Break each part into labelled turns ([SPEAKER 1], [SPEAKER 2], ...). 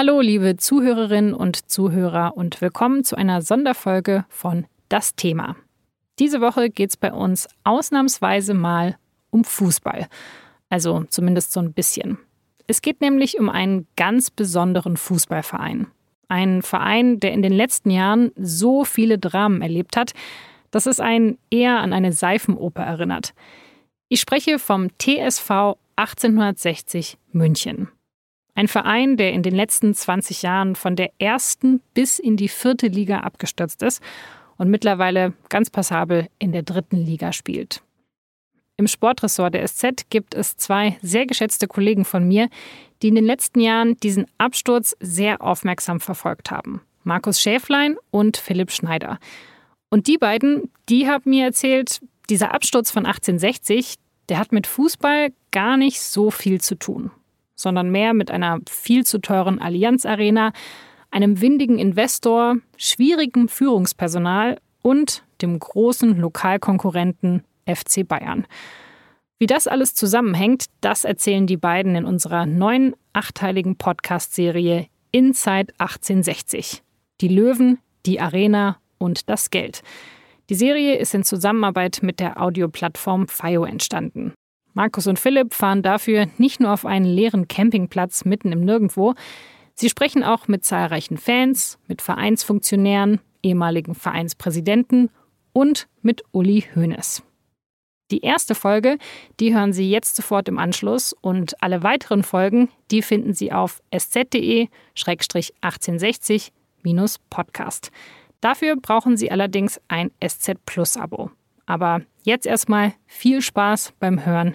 [SPEAKER 1] Hallo, liebe Zuhörerinnen und Zuhörer und willkommen zu einer Sonderfolge von Das Thema. Diese Woche geht es bei uns ausnahmsweise mal um Fußball. Also zumindest so ein bisschen. Es geht nämlich um einen ganz besonderen Fußballverein. Ein Verein, der in den letzten Jahren so viele Dramen erlebt hat, dass es einen eher an eine Seifenoper erinnert. Ich spreche vom TSV 1860 München. Ein Verein, der in den letzten 20 Jahren von der ersten bis in die vierte Liga abgestürzt ist und mittlerweile ganz passabel in der dritten Liga spielt. Im Sportressort der SZ gibt es zwei sehr geschätzte Kollegen von mir, die in den letzten Jahren diesen Absturz sehr aufmerksam verfolgt haben. Markus Schäflein und Philipp Schneider. Und die beiden, die haben mir erzählt, dieser Absturz von 1860, der hat mit Fußball gar nicht so viel zu tun, sondern mehr mit einer viel zu teuren Allianz Arena, einem windigen Investor, schwierigem Führungspersonal und dem großen Lokalkonkurrenten FC Bayern. Wie das alles zusammenhängt, das erzählen die beiden in unserer neuen achteiligen Podcast-Serie Inside 1860. Die Löwen, die Arena und das Geld. Die Serie ist in Zusammenarbeit mit der Audioplattform FIO entstanden. Markus und Philipp fahren dafür nicht nur auf einen leeren Campingplatz mitten im Nirgendwo, sie sprechen auch mit zahlreichen Fans, mit Vereinsfunktionären, ehemaligen Vereinspräsidenten und mit Uli Hoeneß. Die erste Folge, die hören Sie jetzt sofort im Anschluss und alle weiteren Folgen, die finden Sie auf sz.de-1860-podcast. Dafür brauchen Sie allerdings ein SZ Plus Abo. Aber jetzt erstmal viel Spaß beim Hören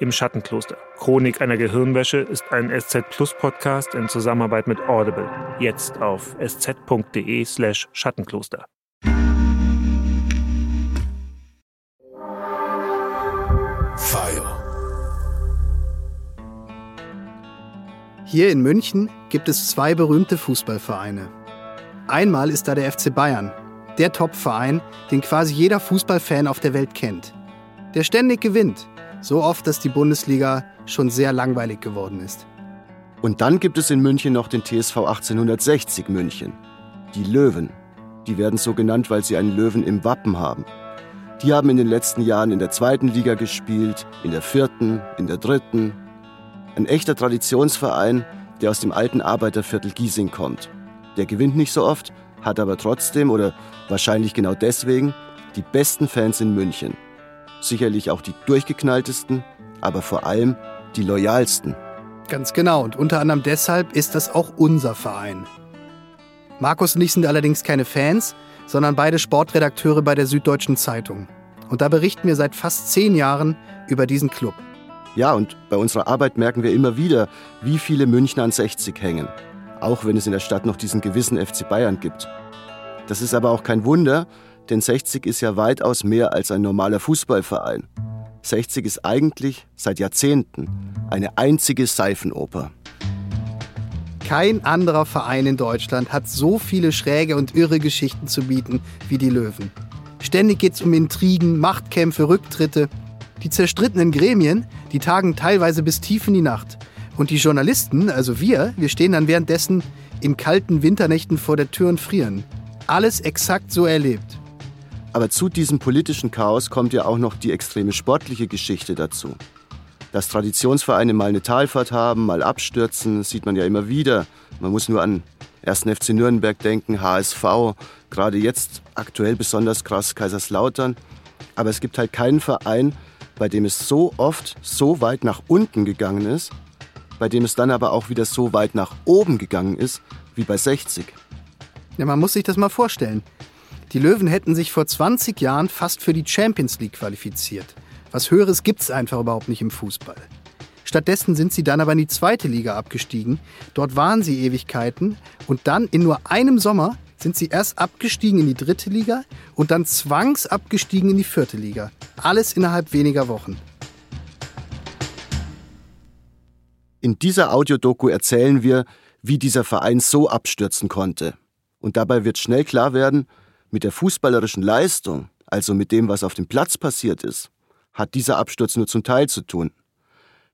[SPEAKER 2] Im Schattenkloster. Chronik einer Gehirnwäsche ist ein SZ Plus Podcast in Zusammenarbeit mit Audible. Jetzt auf sz.de slash Schattenkloster.
[SPEAKER 3] Hier in München gibt es zwei berühmte Fußballvereine. Einmal ist da der FC Bayern, der Top-Verein, den quasi jeder Fußballfan auf der Welt kennt. Der ständig gewinnt, so oft, dass die Bundesliga schon sehr langweilig geworden ist.
[SPEAKER 4] Und dann gibt es in München noch den TSV 1860 München. Die Löwen. Die werden so genannt, weil sie einen Löwen im Wappen haben. Die haben in den letzten Jahren in der zweiten Liga gespielt, in der vierten, in der dritten, ein echter Traditionsverein, der aus dem alten Arbeiterviertel Giesing kommt. Der gewinnt nicht so oft, hat aber trotzdem oder wahrscheinlich genau deswegen die besten Fans in München. Sicherlich auch die durchgeknalltesten, aber vor allem die loyalsten.
[SPEAKER 3] Ganz genau, und unter anderem deshalb ist das auch unser Verein. Markus und ich sind allerdings keine Fans, sondern beide Sportredakteure bei der Süddeutschen Zeitung. Und da berichten wir seit fast zehn Jahren über diesen Club.
[SPEAKER 4] Ja, und bei unserer Arbeit merken wir immer wieder, wie viele Münchner an 60 hängen. Auch wenn es in der Stadt noch diesen gewissen FC Bayern gibt. Das ist aber auch kein Wunder, denn 60 ist ja weitaus mehr als ein normaler Fußballverein. 60 ist eigentlich seit Jahrzehnten eine einzige Seifenoper.
[SPEAKER 3] Kein anderer Verein in Deutschland hat so viele schräge und irre Geschichten zu bieten wie die Löwen. Ständig geht es um Intrigen, Machtkämpfe, Rücktritte. Die zerstrittenen Gremien, die tagen teilweise bis tief in die Nacht. Und die Journalisten, also wir, wir stehen dann währenddessen in kalten Winternächten vor der Tür und frieren. Alles exakt so erlebt.
[SPEAKER 4] Aber zu diesem politischen Chaos kommt ja auch noch die extreme sportliche Geschichte dazu. Dass Traditionsvereine mal eine Talfahrt haben, mal abstürzen, sieht man ja immer wieder. Man muss nur an 1. FC Nürnberg denken, HSV, gerade jetzt aktuell besonders krass Kaiserslautern. Aber es gibt halt keinen Verein, bei dem es so oft so weit nach unten gegangen ist, bei dem es dann aber auch wieder so weit nach oben gegangen ist wie bei 60.
[SPEAKER 3] Ja, man muss sich das mal vorstellen. Die Löwen hätten sich vor 20 Jahren fast für die Champions League qualifiziert. Was Höheres gibt es einfach überhaupt nicht im Fußball. Stattdessen sind sie dann aber in die zweite Liga abgestiegen. Dort waren sie Ewigkeiten und dann in nur einem Sommer sind sie erst abgestiegen in die dritte Liga und dann zwangsabgestiegen in die vierte Liga. Alles innerhalb weniger Wochen.
[SPEAKER 4] In dieser Audiodoku erzählen wir, wie dieser Verein so abstürzen konnte. Und dabei wird schnell klar werden, mit der fußballerischen Leistung, also mit dem, was auf dem Platz passiert ist, hat dieser Absturz nur zum Teil zu tun.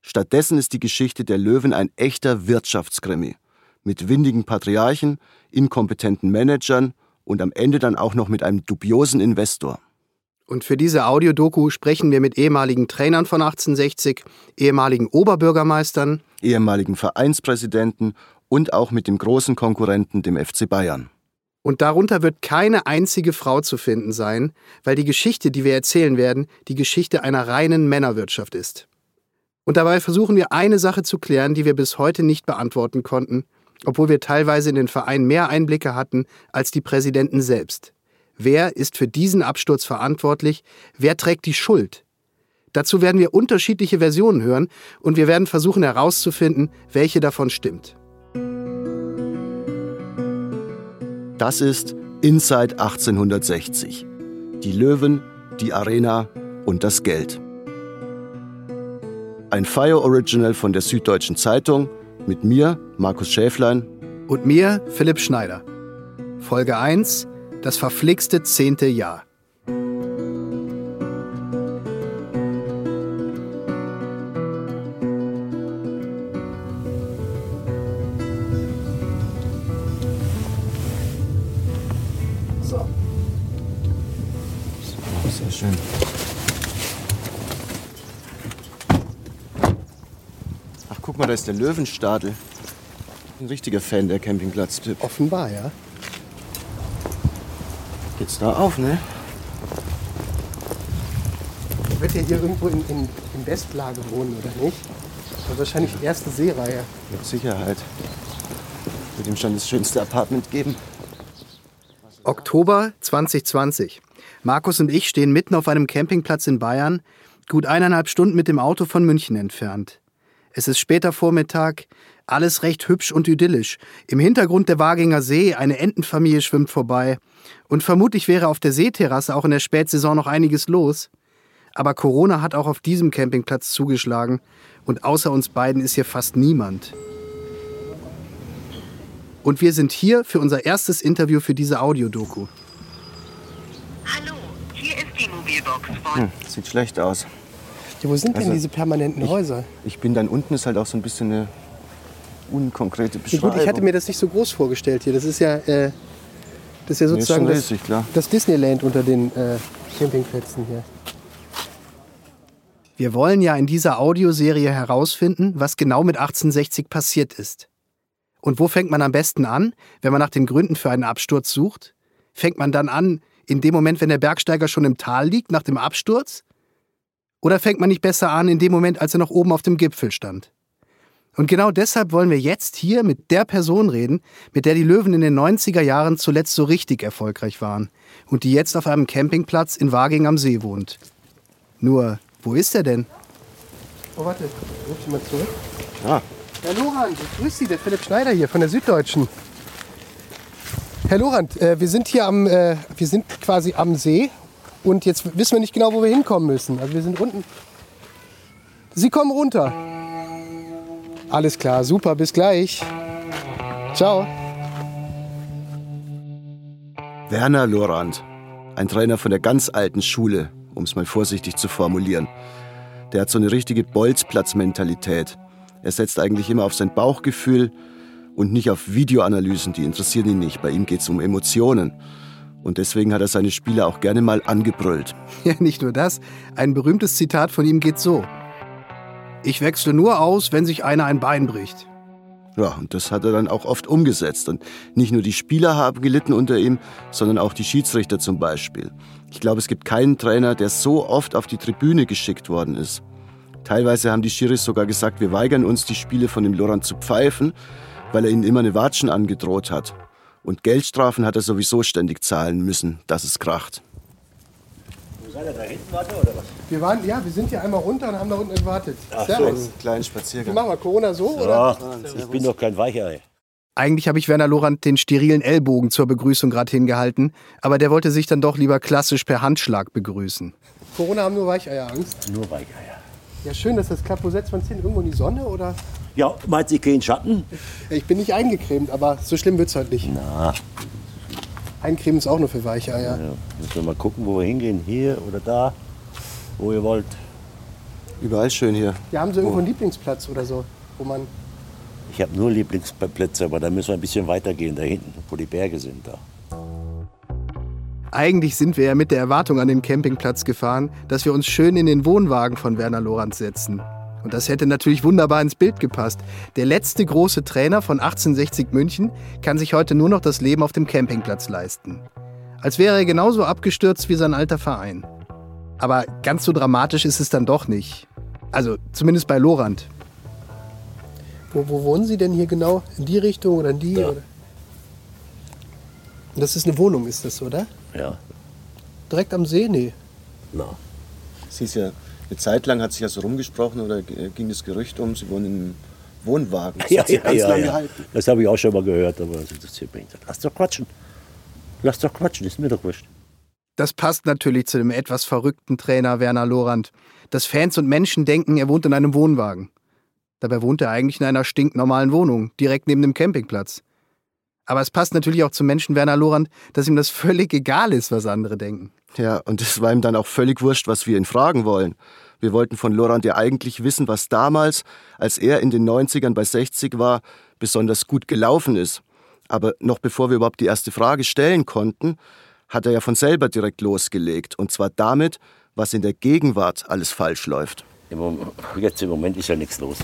[SPEAKER 4] Stattdessen ist die Geschichte der Löwen ein echter Wirtschaftskrimi. Mit windigen Patriarchen, inkompetenten Managern und am Ende dann auch noch mit einem dubiosen Investor.
[SPEAKER 3] Und für diese Audiodoku sprechen wir mit ehemaligen Trainern von 1860, ehemaligen Oberbürgermeistern,
[SPEAKER 4] ehemaligen Vereinspräsidenten und auch mit dem großen Konkurrenten, dem FC Bayern.
[SPEAKER 3] Und darunter wird keine einzige Frau zu finden sein, weil die Geschichte, die wir erzählen werden, die Geschichte einer reinen Männerwirtschaft ist. Und dabei versuchen wir eine Sache zu klären, die wir bis heute nicht beantworten konnten, obwohl wir teilweise in den Verein mehr Einblicke hatten als die Präsidenten selbst. Wer ist für diesen Absturz verantwortlich? Wer trägt die Schuld? Dazu werden wir unterschiedliche Versionen hören und wir werden versuchen herauszufinden, welche davon stimmt.
[SPEAKER 4] Das ist Inside 1860. Die Löwen, die Arena und das Geld. Ein Fire Original von der Süddeutschen Zeitung mit mir, Markus Schäflein.
[SPEAKER 3] Und mir, Philipp Schneider. Folge 1, das verflixte zehnte Jahr.
[SPEAKER 4] Da ist der Löwenstadel. Ein richtiger Fan der Campingplatz-Typ.
[SPEAKER 3] Offenbar, ja.
[SPEAKER 4] Geht's da auf, ne?
[SPEAKER 3] Wird ja hier irgendwo in, in, in Westlage wohnen, oder nicht? Das wahrscheinlich die erste Seereihe.
[SPEAKER 4] Mit Sicherheit. Wird ihm schon das schönste Apartment geben.
[SPEAKER 3] Oktober 2020. Markus und ich stehen mitten auf einem Campingplatz in Bayern, gut eineinhalb Stunden mit dem Auto von München entfernt. Es ist später Vormittag, alles recht hübsch und idyllisch. Im Hintergrund der Waginger See, eine Entenfamilie schwimmt vorbei. Und vermutlich wäre auf der Seeterrasse auch in der Spätsaison noch einiges los. Aber Corona hat auch auf diesem Campingplatz zugeschlagen und außer uns beiden ist hier fast niemand. Und wir sind hier für unser erstes Interview für diese Audiodoku.
[SPEAKER 5] Hallo, hier ist die Mobilbox von. Hm,
[SPEAKER 4] sieht schlecht aus.
[SPEAKER 3] Ja, wo sind also, denn diese permanenten
[SPEAKER 4] ich,
[SPEAKER 3] Häuser?
[SPEAKER 4] Ich bin dann unten, ist halt auch so ein bisschen eine unkonkrete Beschreibung.
[SPEAKER 3] Ja, gut, ich hatte mir das nicht so groß vorgestellt hier. Das ist ja, äh, das ist ja sozusagen
[SPEAKER 4] nee, ist riesig,
[SPEAKER 3] das, das, Disneyland unter den äh, Campingplätzen hier. Wir wollen ja in dieser Audioserie herausfinden, was genau mit 1860 passiert ist. Und wo fängt man am besten an, wenn man nach den Gründen für einen Absturz sucht? Fängt man dann an, in dem Moment, wenn der Bergsteiger schon im Tal liegt, nach dem Absturz? Oder fängt man nicht besser an in dem Moment, als er noch oben auf dem Gipfel stand? Und genau deshalb wollen wir jetzt hier mit der Person reden, mit der die Löwen in den 90er Jahren zuletzt so richtig erfolgreich waren und die jetzt auf einem Campingplatz in Waging am See wohnt. Nur, wo ist er denn? Oh, warte, ruf Sie mal zurück.
[SPEAKER 4] Ja.
[SPEAKER 3] Herr Lorand, ich grüße Sie, der Philipp Schneider hier von der Süddeutschen. Herr Lorand, äh, wir sind hier am, äh, wir sind quasi am See und jetzt wissen wir nicht genau, wo wir hinkommen müssen. Also wir sind unten. Sie kommen runter. Alles klar, super, bis gleich. Ciao.
[SPEAKER 4] Werner Lorand, ein Trainer von der ganz alten Schule, um es mal vorsichtig zu formulieren. Der hat so eine richtige Bolzplatz-Mentalität. Er setzt eigentlich immer auf sein Bauchgefühl und nicht auf Videoanalysen, die interessieren ihn nicht. Bei ihm geht es um Emotionen. Und deswegen hat er seine Spieler auch gerne mal angebrüllt.
[SPEAKER 3] Ja, nicht nur das. Ein berühmtes Zitat von ihm geht so. Ich wechsle nur aus, wenn sich einer ein Bein bricht.
[SPEAKER 4] Ja, und das hat er dann auch oft umgesetzt. Und nicht nur die Spieler haben gelitten unter ihm, sondern auch die Schiedsrichter zum Beispiel. Ich glaube, es gibt keinen Trainer, der so oft auf die Tribüne geschickt worden ist. Teilweise haben die Schiris sogar gesagt, wir weigern uns, die Spiele von dem Lorand zu pfeifen, weil er ihnen immer eine Watschen angedroht hat. Und Geldstrafen hat er sowieso ständig zahlen müssen, dass es kracht.
[SPEAKER 6] Wo seid ihr da hinten, warte, oder was?
[SPEAKER 3] Wir waren, ja, wir sind hier einmal runter und haben da unten gewartet.
[SPEAKER 4] Ach Servus. so, einen kleinen Spaziergang.
[SPEAKER 3] Wie machen wir Corona so,
[SPEAKER 6] so
[SPEAKER 3] oder?
[SPEAKER 6] ich bin doch kein Weichei.
[SPEAKER 3] Eigentlich habe ich Werner Lorand den sterilen Ellbogen zur Begrüßung gerade hingehalten, aber der wollte sich dann doch lieber klassisch per Handschlag begrüßen. Corona haben nur Weicheierangst.
[SPEAKER 6] Nur Weicheier.
[SPEAKER 3] Ja, schön, dass das klappt. Wo setzt man es hin? Irgendwo in die Sonne oder?
[SPEAKER 6] Ja, meint Sie keinen Schatten?
[SPEAKER 3] Ich bin nicht eingecremt, aber so schlimm wird es halt nicht.
[SPEAKER 6] Na,
[SPEAKER 3] Eincremen ist auch nur für Weicheier.
[SPEAKER 6] ja. müssen wir mal gucken, wo wir hingehen. Hier oder da, wo ihr wollt.
[SPEAKER 4] Überall schön hier.
[SPEAKER 3] Ja, haben Sie irgendwo einen Lieblingsplatz oder so, wo man.
[SPEAKER 6] Ich habe nur Lieblingsplätze, aber da müssen wir ein bisschen weitergehen, da hinten, wo die Berge sind. Da.
[SPEAKER 3] Eigentlich sind wir ja mit der Erwartung an den Campingplatz gefahren, dass wir uns schön in den Wohnwagen von Werner Lorand setzen. Und das hätte natürlich wunderbar ins Bild gepasst. Der letzte große Trainer von 1860 München kann sich heute nur noch das Leben auf dem Campingplatz leisten. Als wäre er genauso abgestürzt wie sein alter Verein. Aber ganz so dramatisch ist es dann doch nicht. Also zumindest bei Lorand. Wo, wo wohnen Sie denn hier genau? In die Richtung oder in die?
[SPEAKER 6] Da.
[SPEAKER 3] Oder? Und das ist eine Wohnung, ist das, oder?
[SPEAKER 6] Ja,
[SPEAKER 3] Direkt am See? Nee.
[SPEAKER 6] na.
[SPEAKER 4] Sie ist ja, eine Zeit lang hat sich ja so rumgesprochen oder ging das Gerücht um, Sie wohnen in einem Wohnwagen. Das
[SPEAKER 6] Ja,
[SPEAKER 4] hat sich
[SPEAKER 6] ja,
[SPEAKER 4] ganz
[SPEAKER 6] ja,
[SPEAKER 4] lange
[SPEAKER 6] ja.
[SPEAKER 4] gehalten.
[SPEAKER 6] Das habe ich auch schon mal gehört, aber das interessiert mich nicht. Lass doch quatschen. Lass doch quatschen, ist mir doch wurscht.
[SPEAKER 3] Das passt natürlich zu dem etwas verrückten Trainer Werner Lorand, dass Fans und Menschen denken, er wohnt in einem Wohnwagen. Dabei wohnt er eigentlich in einer stinknormalen Wohnung, direkt neben dem Campingplatz. Aber es passt natürlich auch zum Menschen Werner Lorand, dass ihm das völlig egal ist, was andere denken.
[SPEAKER 4] Ja, und es war ihm dann auch völlig wurscht, was wir ihn fragen wollen. Wir wollten von Lorand ja eigentlich wissen, was damals, als er in den 90ern bei 60 war, besonders gut gelaufen ist. Aber noch bevor wir überhaupt die erste Frage stellen konnten, hat er ja von selber direkt losgelegt. Und zwar damit, was in der Gegenwart alles falsch läuft.
[SPEAKER 6] Im Moment, jetzt im Moment ist ja nichts los.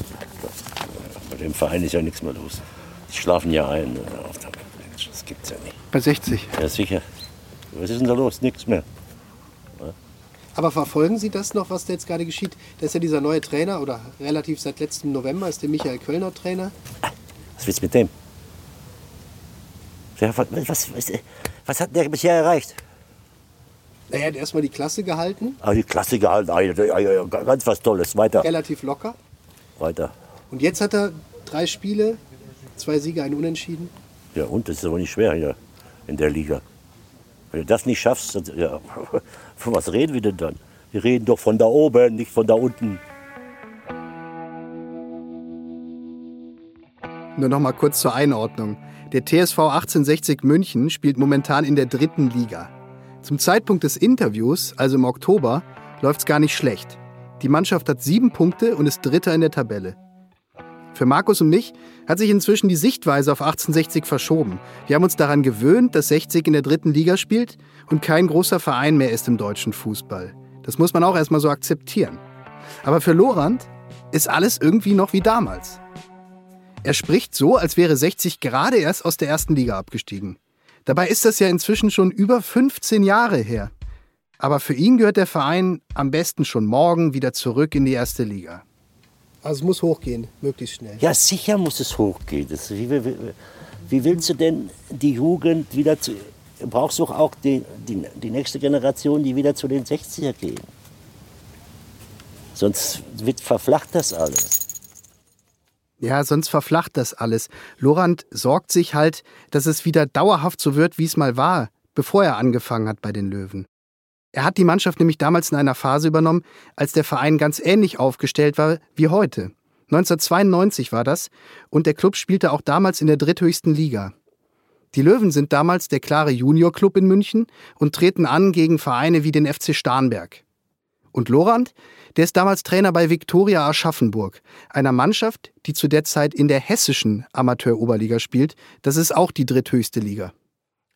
[SPEAKER 6] Bei dem Verein ist ja nichts mehr los. Die schlafen ja ein. Das gibt's ja nicht.
[SPEAKER 3] Bei 60.
[SPEAKER 6] Ja, sicher. Was ist denn da los? Nichts mehr.
[SPEAKER 3] Aber verfolgen Sie das noch, was da jetzt gerade geschieht? Da ist ja dieser neue Trainer, oder relativ seit letztem November ist der Michael Kölner Trainer.
[SPEAKER 6] Was willst du mit dem? Was, was, was, hat der bisher erreicht?
[SPEAKER 3] Er hat erstmal die Klasse gehalten,
[SPEAKER 6] Ah, die Klasse gehalten. Ah, Ganz was Tolles. Weiter.
[SPEAKER 3] relativ locker.
[SPEAKER 6] Weiter.
[SPEAKER 3] Und jetzt hat er drei Spiele, zwei Siege, ein Unentschieden.
[SPEAKER 6] Ja, und das ist aber nicht schwer hier in der Liga. Wenn du das nicht schaffst, dann, ja, von was reden wir denn dann? Wir reden doch von da oben, nicht von da unten.
[SPEAKER 3] Nur noch mal kurz zur Einordnung. Der TSV 1860 München spielt momentan in der dritten Liga. Zum Zeitpunkt des Interviews, also im Oktober, läuft's gar nicht schlecht. Die Mannschaft hat sieben Punkte und ist Dritter in der Tabelle. Für Markus und mich hat sich inzwischen die Sichtweise auf 1860 verschoben. Wir haben uns daran gewöhnt, dass 60 in der dritten Liga spielt und kein großer Verein mehr ist im deutschen Fußball. Das muss man auch erstmal so akzeptieren. Aber für Lorand ist alles irgendwie noch wie damals. Er spricht so, als wäre 60 gerade erst aus der ersten Liga abgestiegen. Dabei ist das ja inzwischen schon über 15 Jahre her. Aber für ihn gehört der Verein am besten schon morgen wieder zurück in die erste Liga. Also es muss hochgehen, möglichst schnell.
[SPEAKER 6] Ja, sicher muss es hochgehen. Das, wie, wie, wie willst du denn die Jugend wieder zu. Du brauchst doch auch die, die, die nächste Generation, die wieder zu den 60er gehen. Sonst wird verflacht das alles.
[SPEAKER 3] Ja, sonst verflacht das alles. Lorand sorgt sich halt, dass es wieder dauerhaft so wird, wie es mal war, bevor er angefangen hat bei den Löwen. Er hat die Mannschaft nämlich damals in einer Phase übernommen, als der Verein ganz ähnlich aufgestellt war wie heute. 1992 war das und der Club spielte auch damals in der dritthöchsten Liga. Die Löwen sind damals der klare Juniorclub in München und treten an gegen Vereine wie den FC Starnberg. Und Lorand, der ist damals Trainer bei Viktoria Aschaffenburg, einer Mannschaft, die zu der Zeit in der hessischen Amateuroberliga spielt. Das ist auch die dritthöchste Liga.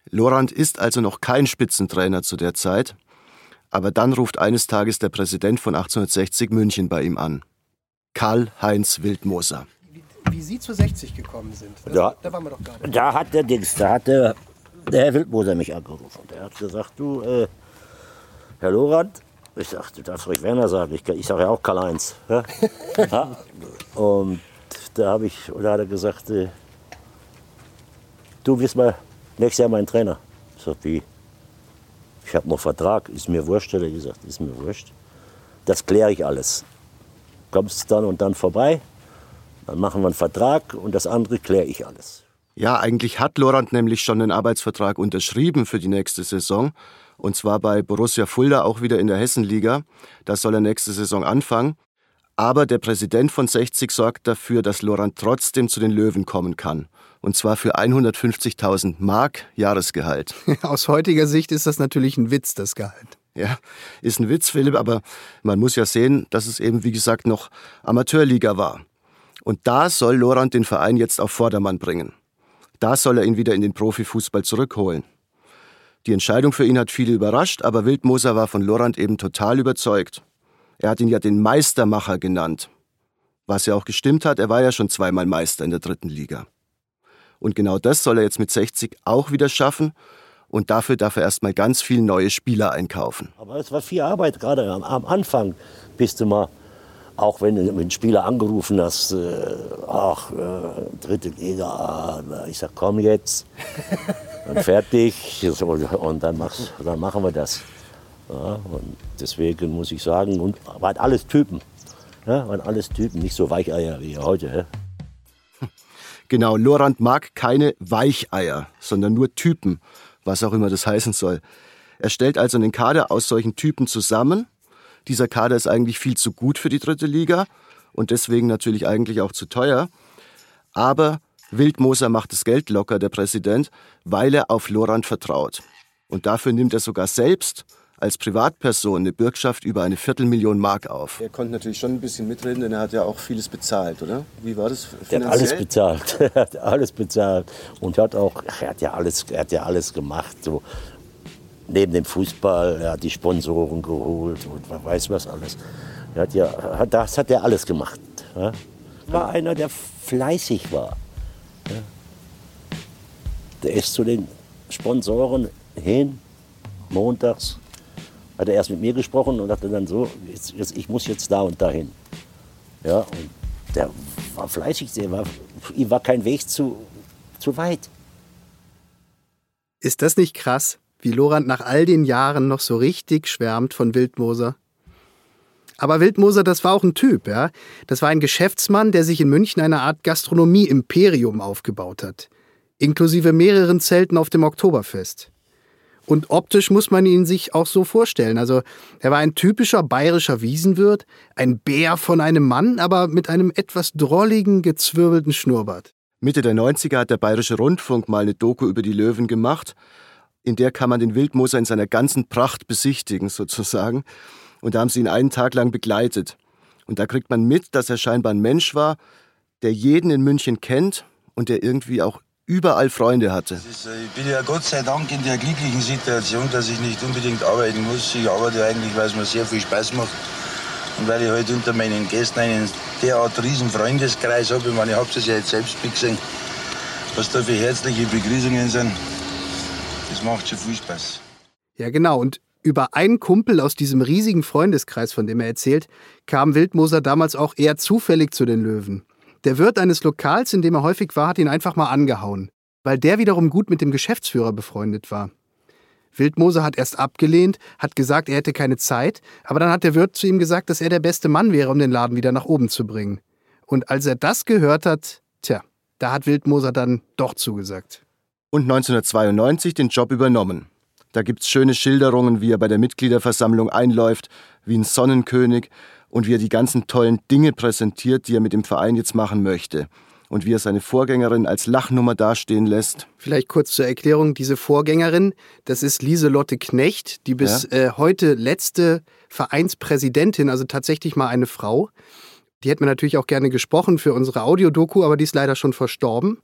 [SPEAKER 4] Lorand ist also noch kein Spitzentrainer zu der Zeit, aber dann ruft eines Tages der Präsident von 1860 München bei ihm an. Karl-Heinz Wildmoser.
[SPEAKER 3] Wie Sie zu 60 gekommen sind, das,
[SPEAKER 6] Ja.
[SPEAKER 3] da waren wir doch gerade.
[SPEAKER 6] Da hat der Dings, da hat der, der Herr Wildmoser mich angerufen. Der hat gesagt, du, äh, Herr Lorand, ich sag, du darfst ruhig Werner sagen, ich, ich sage ja auch Karl-Heinz. Ja? ja? Und da habe ich, oder hat er gesagt, äh, du wirst mal nächstes Jahr mein Trainer. Ich sag, wie? Ich habe noch Vertrag, ist mir wurscht, hat er gesagt, ist mir wurscht. Das kläre ich alles. Kommst dann und dann vorbei, dann machen wir einen Vertrag und das andere kläre ich alles.
[SPEAKER 4] Ja, eigentlich hat Lorand nämlich schon einen Arbeitsvertrag unterschrieben für die nächste Saison. Und zwar bei Borussia Fulda auch wieder in der Hessenliga. Da soll er nächste Saison anfangen. Aber der Präsident von 60 sorgt dafür, dass Lorand trotzdem zu den Löwen kommen kann. Und zwar für 150.000 Mark Jahresgehalt.
[SPEAKER 3] Aus heutiger Sicht ist das natürlich ein Witz, das Gehalt.
[SPEAKER 4] Ja, ist ein Witz, Philipp, aber man muss ja sehen, dass es eben, wie gesagt, noch Amateurliga war. Und da soll Lorand den Verein jetzt auf Vordermann bringen. Da soll er ihn wieder in den Profifußball zurückholen. Die Entscheidung für ihn hat viele überrascht, aber Wildmoser war von Lorand eben total überzeugt. Er hat ihn ja den Meistermacher genannt. Was ja auch gestimmt hat, er war ja schon zweimal Meister in der dritten Liga. Und genau das soll er jetzt mit 60 auch wieder schaffen. Und dafür darf er erstmal ganz viele neue Spieler einkaufen.
[SPEAKER 6] Aber es war viel Arbeit, gerade am, am Anfang bist du mal, auch wenn du einen Spieler angerufen hast, äh, ach, äh, dritte Liga, ich sag, komm jetzt, und fertig, und dann, machst, dann machen wir das. Ja, und deswegen muss ich sagen, und waren alles Typen. Ja, waren alles Typen, nicht so Weicheier wie heute. Ja.
[SPEAKER 4] Genau, Lorand mag keine Weicheier, sondern nur Typen, was auch immer das heißen soll. Er stellt also einen Kader aus solchen Typen zusammen. Dieser Kader ist eigentlich viel zu gut für die dritte Liga und deswegen natürlich eigentlich auch zu teuer. Aber Wildmoser macht das Geld locker, der Präsident, weil er auf Lorand vertraut. Und dafür nimmt er sogar selbst als Privatperson eine Bürgschaft über eine Viertelmillion Mark auf. Er konnte natürlich schon ein bisschen mitreden, denn er hat ja auch vieles bezahlt, oder? Wie war das
[SPEAKER 6] finanziell? Er hat alles bezahlt. er hat alles bezahlt und hat auch, er hat ja alles, er hat ja alles gemacht. So neben dem Fußball, er hat die Sponsoren geholt und man weiß was alles. Er hat ja, das hat er alles gemacht. Ja? War einer, der fleißig war. Ja? Der ist zu den Sponsoren hin, montags, hat er erst mit mir gesprochen und dachte dann so, jetzt, jetzt, ich muss jetzt da und dahin. Ja, und der war fleißig, der war, ihm war kein Weg zu, zu weit.
[SPEAKER 3] Ist das nicht krass, wie Lorand nach all den Jahren noch so richtig schwärmt von Wildmoser? Aber Wildmoser, das war auch ein Typ, ja. Das war ein Geschäftsmann, der sich in München eine Art Gastronomie-Imperium aufgebaut hat. Inklusive mehreren Zelten auf dem Oktoberfest. Und optisch muss man ihn sich auch so vorstellen. Also er war ein typischer bayerischer Wiesenwirt, ein Bär von einem Mann, aber mit einem etwas drolligen, gezwirbelten Schnurrbart.
[SPEAKER 4] Mitte der 90er hat der Bayerische Rundfunk mal eine Doku über die Löwen gemacht. In der kann man den Wildmoser in seiner ganzen Pracht besichtigen, sozusagen. Und da haben sie ihn einen Tag lang begleitet. Und da kriegt man mit, dass er scheinbar ein Mensch war, der jeden in München kennt und der irgendwie auch überall Freunde hatte.
[SPEAKER 7] Äh, ich bin ja Gott sei Dank in der glücklichen Situation, dass ich nicht unbedingt arbeiten muss. Ich arbeite eigentlich, weil es mir sehr viel Spaß macht. Und weil ich halt unter meinen Gästen einen derart riesen Freundeskreis habe. Ich meine, ich habe es ja jetzt selbst gesehen, was da für herzliche Begrüßungen sind. Das macht schon viel Spaß.
[SPEAKER 3] Ja, genau. Und über einen Kumpel aus diesem riesigen Freundeskreis, von dem er erzählt, kam Wildmoser damals auch eher zufällig zu den Löwen. Der Wirt eines Lokals, in dem er häufig war, hat ihn einfach mal angehauen, weil der wiederum gut mit dem Geschäftsführer befreundet war. Wildmoser hat erst abgelehnt, hat gesagt, er hätte keine Zeit, aber dann hat der Wirt zu ihm gesagt, dass er der beste Mann wäre, um den Laden wieder nach oben zu bringen. Und als er das gehört hat, tja, da hat Wildmoser dann doch zugesagt.
[SPEAKER 4] Und 1992 den Job übernommen. Da gibt's schöne Schilderungen, wie er bei der Mitgliederversammlung einläuft, wie ein Sonnenkönig, und wie er die ganzen tollen Dinge präsentiert, die er mit dem Verein jetzt machen möchte. Und wie er seine Vorgängerin als Lachnummer dastehen lässt.
[SPEAKER 3] Vielleicht kurz zur Erklärung, diese Vorgängerin, das ist Lieselotte Knecht, die bis ja? äh, heute letzte Vereinspräsidentin, also tatsächlich mal eine Frau. Die hätten wir natürlich auch gerne gesprochen für unsere Audiodoku, aber die ist leider schon verstorben.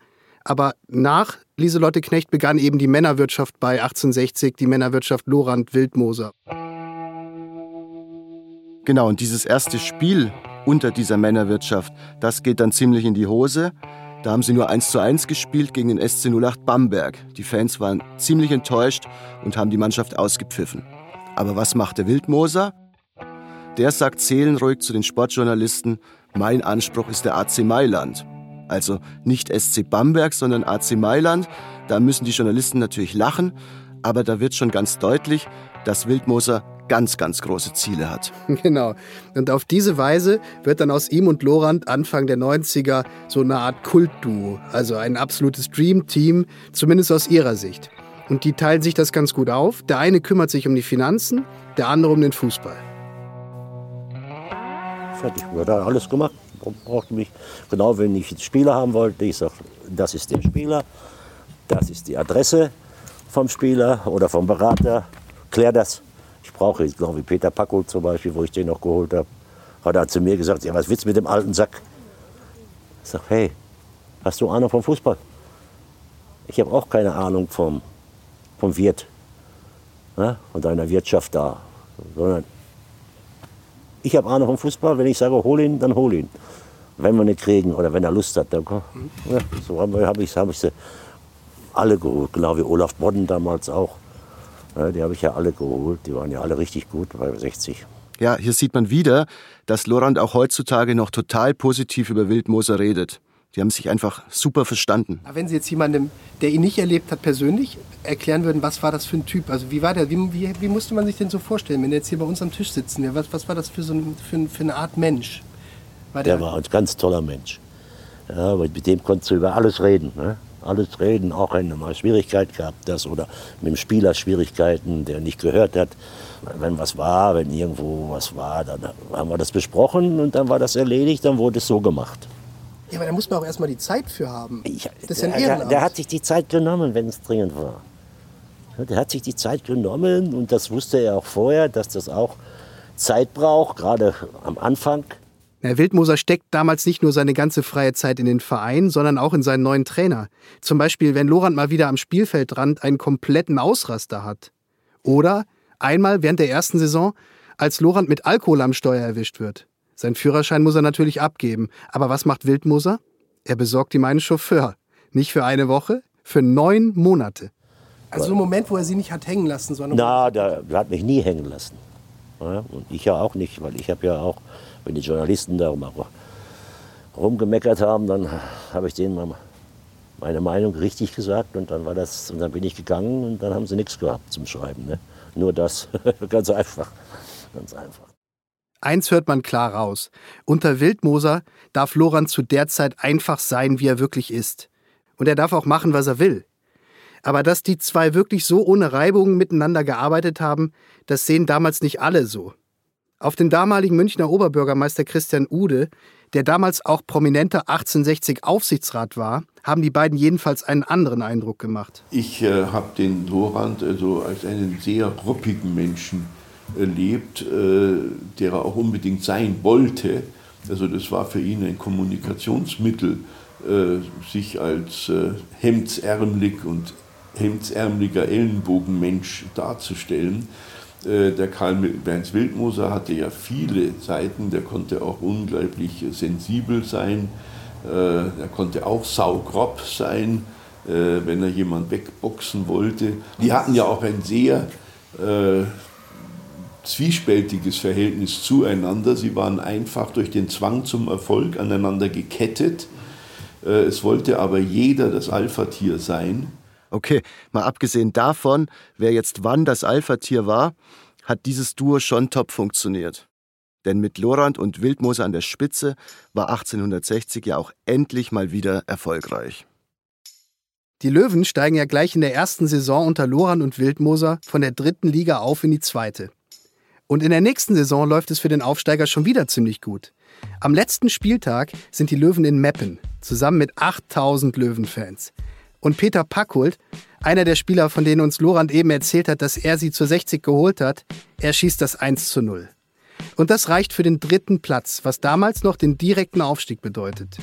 [SPEAKER 3] Aber nach Lieselotte Knecht begann eben die Männerwirtschaft bei 1860, die Männerwirtschaft Lorand Wildmoser.
[SPEAKER 4] Genau, und dieses erste Spiel unter dieser Männerwirtschaft, das geht dann ziemlich in die Hose. Da haben sie nur 1 zu 1 gespielt gegen den SC 08 Bamberg. Die Fans waren ziemlich enttäuscht und haben die Mannschaft ausgepfiffen. Aber was macht der Wildmoser? Der sagt seelenruhig zu den Sportjournalisten, mein Anspruch ist der AC Mailand. Also nicht SC Bamberg, sondern AC Mailand. Da müssen die Journalisten natürlich lachen, aber da wird schon ganz deutlich, dass Wildmoser ganz, ganz große Ziele hat.
[SPEAKER 3] Genau. Und auf diese Weise wird dann aus ihm und Lorand Anfang der 90er so eine Art Kultduo, also ein absolutes Dream-Team, zumindest aus ihrer Sicht. Und die teilen sich das ganz gut auf. Der eine kümmert sich um die Finanzen, der andere um den Fußball.
[SPEAKER 6] Fertig, wurde alles gemacht. Brauchte mich, genau wenn ich einen Spieler haben wollte, ich sage, das ist der Spieler, das ist die Adresse vom Spieler oder vom Berater, klär das. Ich brauche jetzt, glaube ich, Peter Packold zum Beispiel, wo ich den noch geholt habe, hat er zu mir gesagt, ja, was willst du mit dem alten Sack? Ich sage, hey, hast du Ahnung vom Fußball? Ich habe auch keine Ahnung vom, vom Wirt ne, und einer Wirtschaft da, sondern ich habe Ahnung vom Fußball. Wenn ich sage, hol ihn, dann hol ihn. Wenn wir nicht kriegen oder wenn er Lust hat, dann ja, so habe hab ich, hab ich sie alle geholt. Genau wie Olaf Bodden damals auch. Ja, die habe ich ja alle geholt. Die waren ja alle richtig gut bei 60.
[SPEAKER 4] Ja, hier sieht man wieder, dass Lorand auch heutzutage noch total positiv über Wildmoser redet. Die haben sich einfach super verstanden.
[SPEAKER 3] Wenn Sie jetzt jemandem, der ihn nicht erlebt hat, persönlich erklären würden, was war das für ein Typ? Also wie war der? Wie, wie, wie musste man sich denn so vorstellen, wenn er jetzt hier bei uns am Tisch sitzen wäre? Was, was war das für, so ein, für, für eine Art Mensch?
[SPEAKER 6] War der, der, war ein ganz toller Mensch. Ja, mit dem konntest du über alles reden. Ne? Alles reden, auch wenn du mal Schwierigkeit gehabt hast oder mit dem Spieler Schwierigkeiten, der nicht gehört hat. Wenn was war, wenn irgendwo was war, dann haben wir das besprochen und dann war das erledigt, dann wurde es so gemacht.
[SPEAKER 3] Ja, aber da muss man auch erstmal die Zeit für haben.
[SPEAKER 6] Ich, das ist ja ein der, der hat sich die Zeit genommen, wenn es dringend war. Der hat sich die Zeit genommen und das wusste er auch vorher, dass das auch Zeit braucht, gerade am Anfang.
[SPEAKER 3] Herr Wildmoser steckt damals nicht nur seine ganze freie Zeit in den Verein, sondern auch in seinen neuen Trainer. Zum Beispiel, wenn Lorand mal wieder am Spielfeldrand einen kompletten Ausraster hat. Oder einmal während der ersten Saison, als Lorand mit Alkohol am Steuer erwischt wird. Sein Führerschein muss er natürlich abgeben. Aber was macht Wildmoser? Er besorgt ihm einen Chauffeur. Nicht für eine Woche, für neun Monate. Also so ein Moment, wo er sie nicht hat hängen lassen, sondern.
[SPEAKER 6] Na, der hat mich nie hängen lassen. Ja, und ich ja auch nicht, weil ich habe ja auch, wenn die Journalisten da rumgemeckert haben, dann habe ich denen mal meine Meinung richtig gesagt und dann war das und dann bin ich gegangen und dann haben sie nichts gehabt zum Schreiben. Ne? Nur das, ganz einfach, ganz einfach.
[SPEAKER 3] Eins hört man klar raus. Unter Wildmoser darf Loran zu der Zeit einfach sein, wie er wirklich ist. Und er darf auch machen, was er will. Aber dass die zwei wirklich so ohne Reibungen miteinander gearbeitet haben, das sehen damals nicht alle so. Auf den damaligen Münchner Oberbürgermeister Christian Ude, der damals auch prominenter 1860 Aufsichtsrat war, haben die beiden jedenfalls einen anderen Eindruck gemacht.
[SPEAKER 8] Ich äh, habe den Lorand also als einen sehr ruppigen Menschen erlebt, äh, der er auch unbedingt sein wollte. Also das war für ihn ein Kommunikationsmittel, äh, sich als äh, hemdsärmelig und hemdsärmeliger Ellenbogenmensch darzustellen. Der Karl-Heinz Wildmoser hatte ja viele Seiten, der konnte auch unglaublich sensibel sein, er konnte auch saugrob sein, wenn er jemand wegboxen wollte. Die hatten ja auch ein sehr zwiespältiges Verhältnis zueinander. Sie waren einfach durch den Zwang zum Erfolg aneinander gekettet. Äh, es wollte aber jeder das Alpha-Tier sein.
[SPEAKER 4] Okay, mal abgesehen davon, wer jetzt wann das Alpha-Tier war, hat dieses Duo schon top funktioniert. Denn mit Lorand und Wildmoser an der Spitze war 1860 ja auch endlich mal wieder erfolgreich.
[SPEAKER 3] Die Löwen steigen ja gleich in der ersten Saison unter Lorand und Wildmoser von der dritten Liga auf in die zweite. Und in der nächsten Saison läuft es für den Aufsteiger schon wieder ziemlich gut. Am letzten Spieltag sind die Löwen in Meppen, zusammen mit 8000 Löwenfans. Und Peter Packhult, einer der Spieler, von denen uns Lorand eben erzählt hat, dass er sie zur 60 geholt hat, er schießt das 1 zu 0. Und das reicht für den dritten Platz, was damals noch den direkten Aufstieg bedeutet.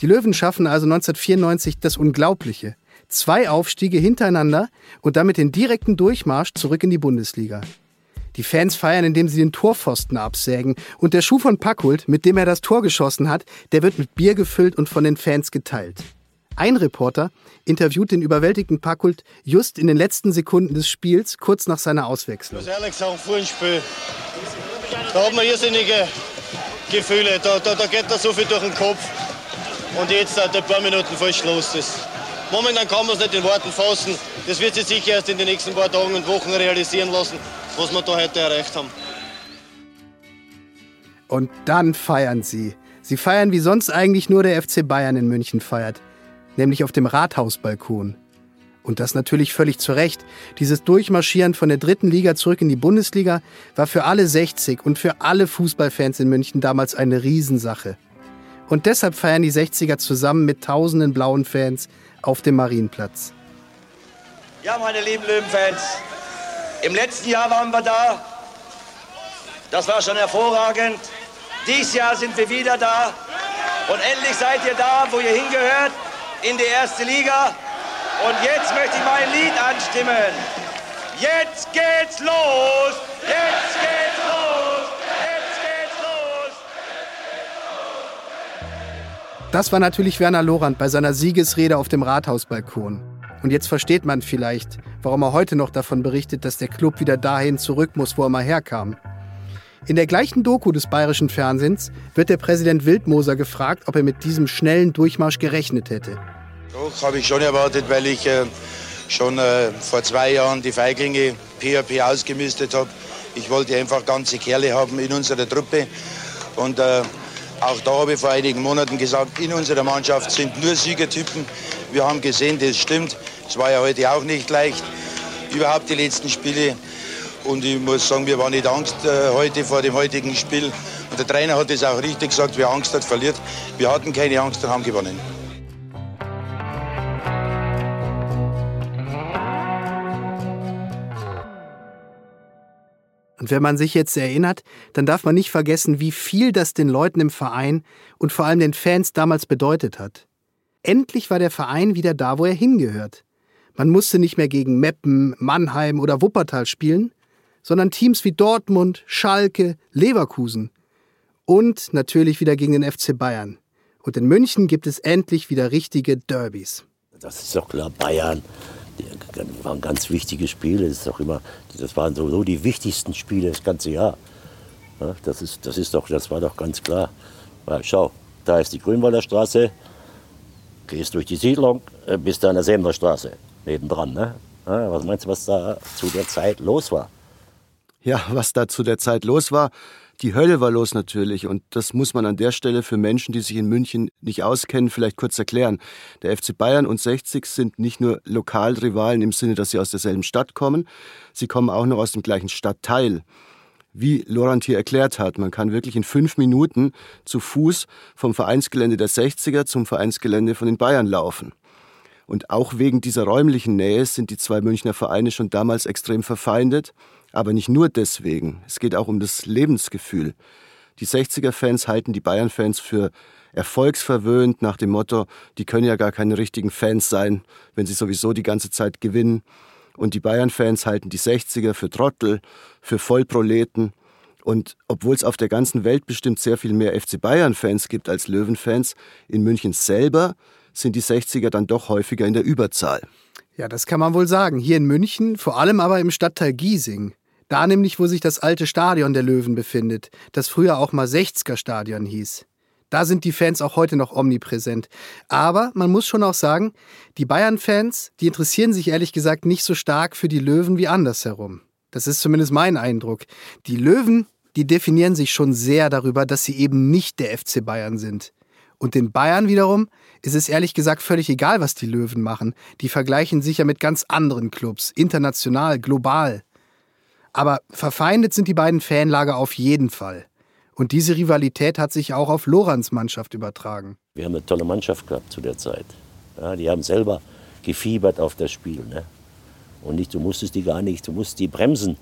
[SPEAKER 3] Die Löwen schaffen also 1994 das Unglaubliche. Zwei Aufstiege hintereinander und damit den direkten Durchmarsch zurück in die Bundesliga. Die Fans feiern, indem sie den Torpfosten absägen. Und der Schuh von Packhult, mit dem er das Tor geschossen hat, der wird mit Bier gefüllt und von den Fans geteilt. Ein Reporter interviewt den überwältigten Packhult just in den letzten Sekunden des Spiels, kurz nach seiner Auswechslung.
[SPEAKER 9] Ich muss ehrlich sagen, vor dem Spiel, da hat man irrsinnige Gefühle. Da, da, da geht da so viel durch den Kopf. Und jetzt, ein paar Minuten vor Schluss. Das, momentan kann man es nicht in Worten fassen. Das wird sich sicher erst in den nächsten paar Tagen und Wochen realisieren lassen. was wir da heute erreicht haben.
[SPEAKER 3] Und dann feiern sie. Sie feiern, wie sonst eigentlich nur der FC Bayern in München feiert, nämlich auf dem Rathausbalkon. Und das natürlich völlig zu Recht. Dieses Durchmarschieren von der dritten Liga zurück in die Bundesliga war für alle 60 und für alle Fußballfans in München damals eine Riesensache. Und deshalb feiern die 60er zusammen mit tausenden blauen Fans auf dem Marienplatz.
[SPEAKER 10] Ja, meine lieben Löwenfans, im letzten Jahr waren wir da. Das war schon hervorragend. Dieses Jahr sind wir wieder da. Und endlich seid ihr da, wo ihr hingehört, in die erste Liga. Und jetzt möchte ich mein Lied anstimmen. Jetzt geht's los! Jetzt geht's los! Jetzt geht's los!
[SPEAKER 3] Das war natürlich Werner Lorand bei seiner Siegesrede auf dem Rathausbalkon. Und jetzt versteht man vielleicht, warum er heute noch davon berichtet, dass der Club wieder dahin zurück muss, wo er mal herkam. In der gleichen Doku des bayerischen Fernsehens wird der Präsident Wildmoser gefragt, ob er mit diesem schnellen Durchmarsch gerechnet hätte.
[SPEAKER 7] Doch, habe ich schon erwartet, weil ich äh, schon äh, vor zwei Jahren die Feiglinge PHP ausgemistet habe. Ich wollte einfach ganze Kerle haben in unserer Truppe. Und äh, auch da habe ich vor einigen Monaten gesagt, in unserer Mannschaft sind nur Siegertypen. Wir haben gesehen, das stimmt. Es war ja heute auch nicht leicht. Überhaupt die letzten Spiele und ich muss sagen, wir waren nicht Angst äh, heute vor dem heutigen Spiel. Und der Trainer hat es auch richtig gesagt, wer Angst hat, verliert. Wir hatten keine Angst und haben gewonnen.
[SPEAKER 3] Und wenn man sich jetzt erinnert, dann darf man nicht vergessen, wie viel das den Leuten im Verein und vor allem den Fans damals bedeutet hat. Endlich war der Verein wieder da, wo er hingehört. Man musste nicht mehr gegen Meppen, Mannheim oder Wuppertal spielen, sondern Teams wie Dortmund, Schalke, Leverkusen und natürlich wieder gegen den FC Bayern. Und in München gibt es endlich wieder richtige Derbys.
[SPEAKER 6] Das ist doch klar, Bayern. Die waren ganz wichtige Spiele. Das, ist doch immer, das waren sowieso die wichtigsten Spiele das ganze Jahr. Ja, das, ist, das, ist doch, das war doch ganz klar. Ja, schau, da ist die Grünwalder Straße, gehst durch die Siedlung, äh, bis da an der Semner Straße, nebendran. Ne? Was meinst du, was da zu der Zeit los war?
[SPEAKER 4] Ja, was da zu der Zeit los war, die Hölle war los natürlich und das muss man an der Stelle für Menschen, die sich in München nicht auskennen, vielleicht kurz erklären. Der FC Bayern und 60 sind nicht nur Lokalrivalen im Sinne, dass sie aus derselben Stadt kommen, sie kommen auch noch aus dem gleichen Stadtteil. Wie Laurent hier erklärt hat, man kann wirklich in fünf Minuten zu Fuß vom Vereinsgelände der 60er zum Vereinsgelände von den Bayern laufen. Und auch wegen dieser räumlichen Nähe sind die zwei Münchner Vereine schon damals extrem verfeindet. Aber nicht nur deswegen. Es geht auch um das Lebensgefühl. Die 60er-Fans halten die Bayern-Fans für erfolgsverwöhnt nach dem Motto, die können ja gar keine richtigen Fans sein, wenn sie sowieso die ganze Zeit gewinnen. Und die Bayern-Fans halten die 60er für Trottel, für Vollproleten. Und obwohl es auf der ganzen Welt bestimmt sehr viel mehr FC Bayern-Fans gibt als Löwen-Fans, in München selber sind die 60er dann doch häufiger in der Überzahl.
[SPEAKER 3] Ja, das kann man wohl sagen. Hier in München, vor allem aber im Stadtteil Giesing. Da nämlich, wo sich das alte Stadion der Löwen befindet, das früher auch mal 60er Stadion hieß. Da sind die Fans auch heute noch omnipräsent. Aber man muss schon auch sagen, die Bayern-Fans, die interessieren sich ehrlich gesagt nicht so stark für die Löwen wie andersherum. Das ist zumindest mein Eindruck. Die Löwen, die definieren sich schon sehr darüber, dass sie eben nicht der FC Bayern sind. Und den Bayern wiederum ist es ehrlich gesagt völlig egal, was die Löwen machen. Die vergleichen sich ja mit ganz anderen Clubs, international, global. Aber verfeindet sind die beiden Fanlager auf jeden Fall. Und diese Rivalität hat sich auch auf Lorans Mannschaft übertragen.
[SPEAKER 6] Wir haben eine tolle Mannschaft gehabt zu der Zeit. Ja, die haben selber gefiebert auf das Spiel. Ne? Und nicht, du musstest die gar nicht, du musst die bremsen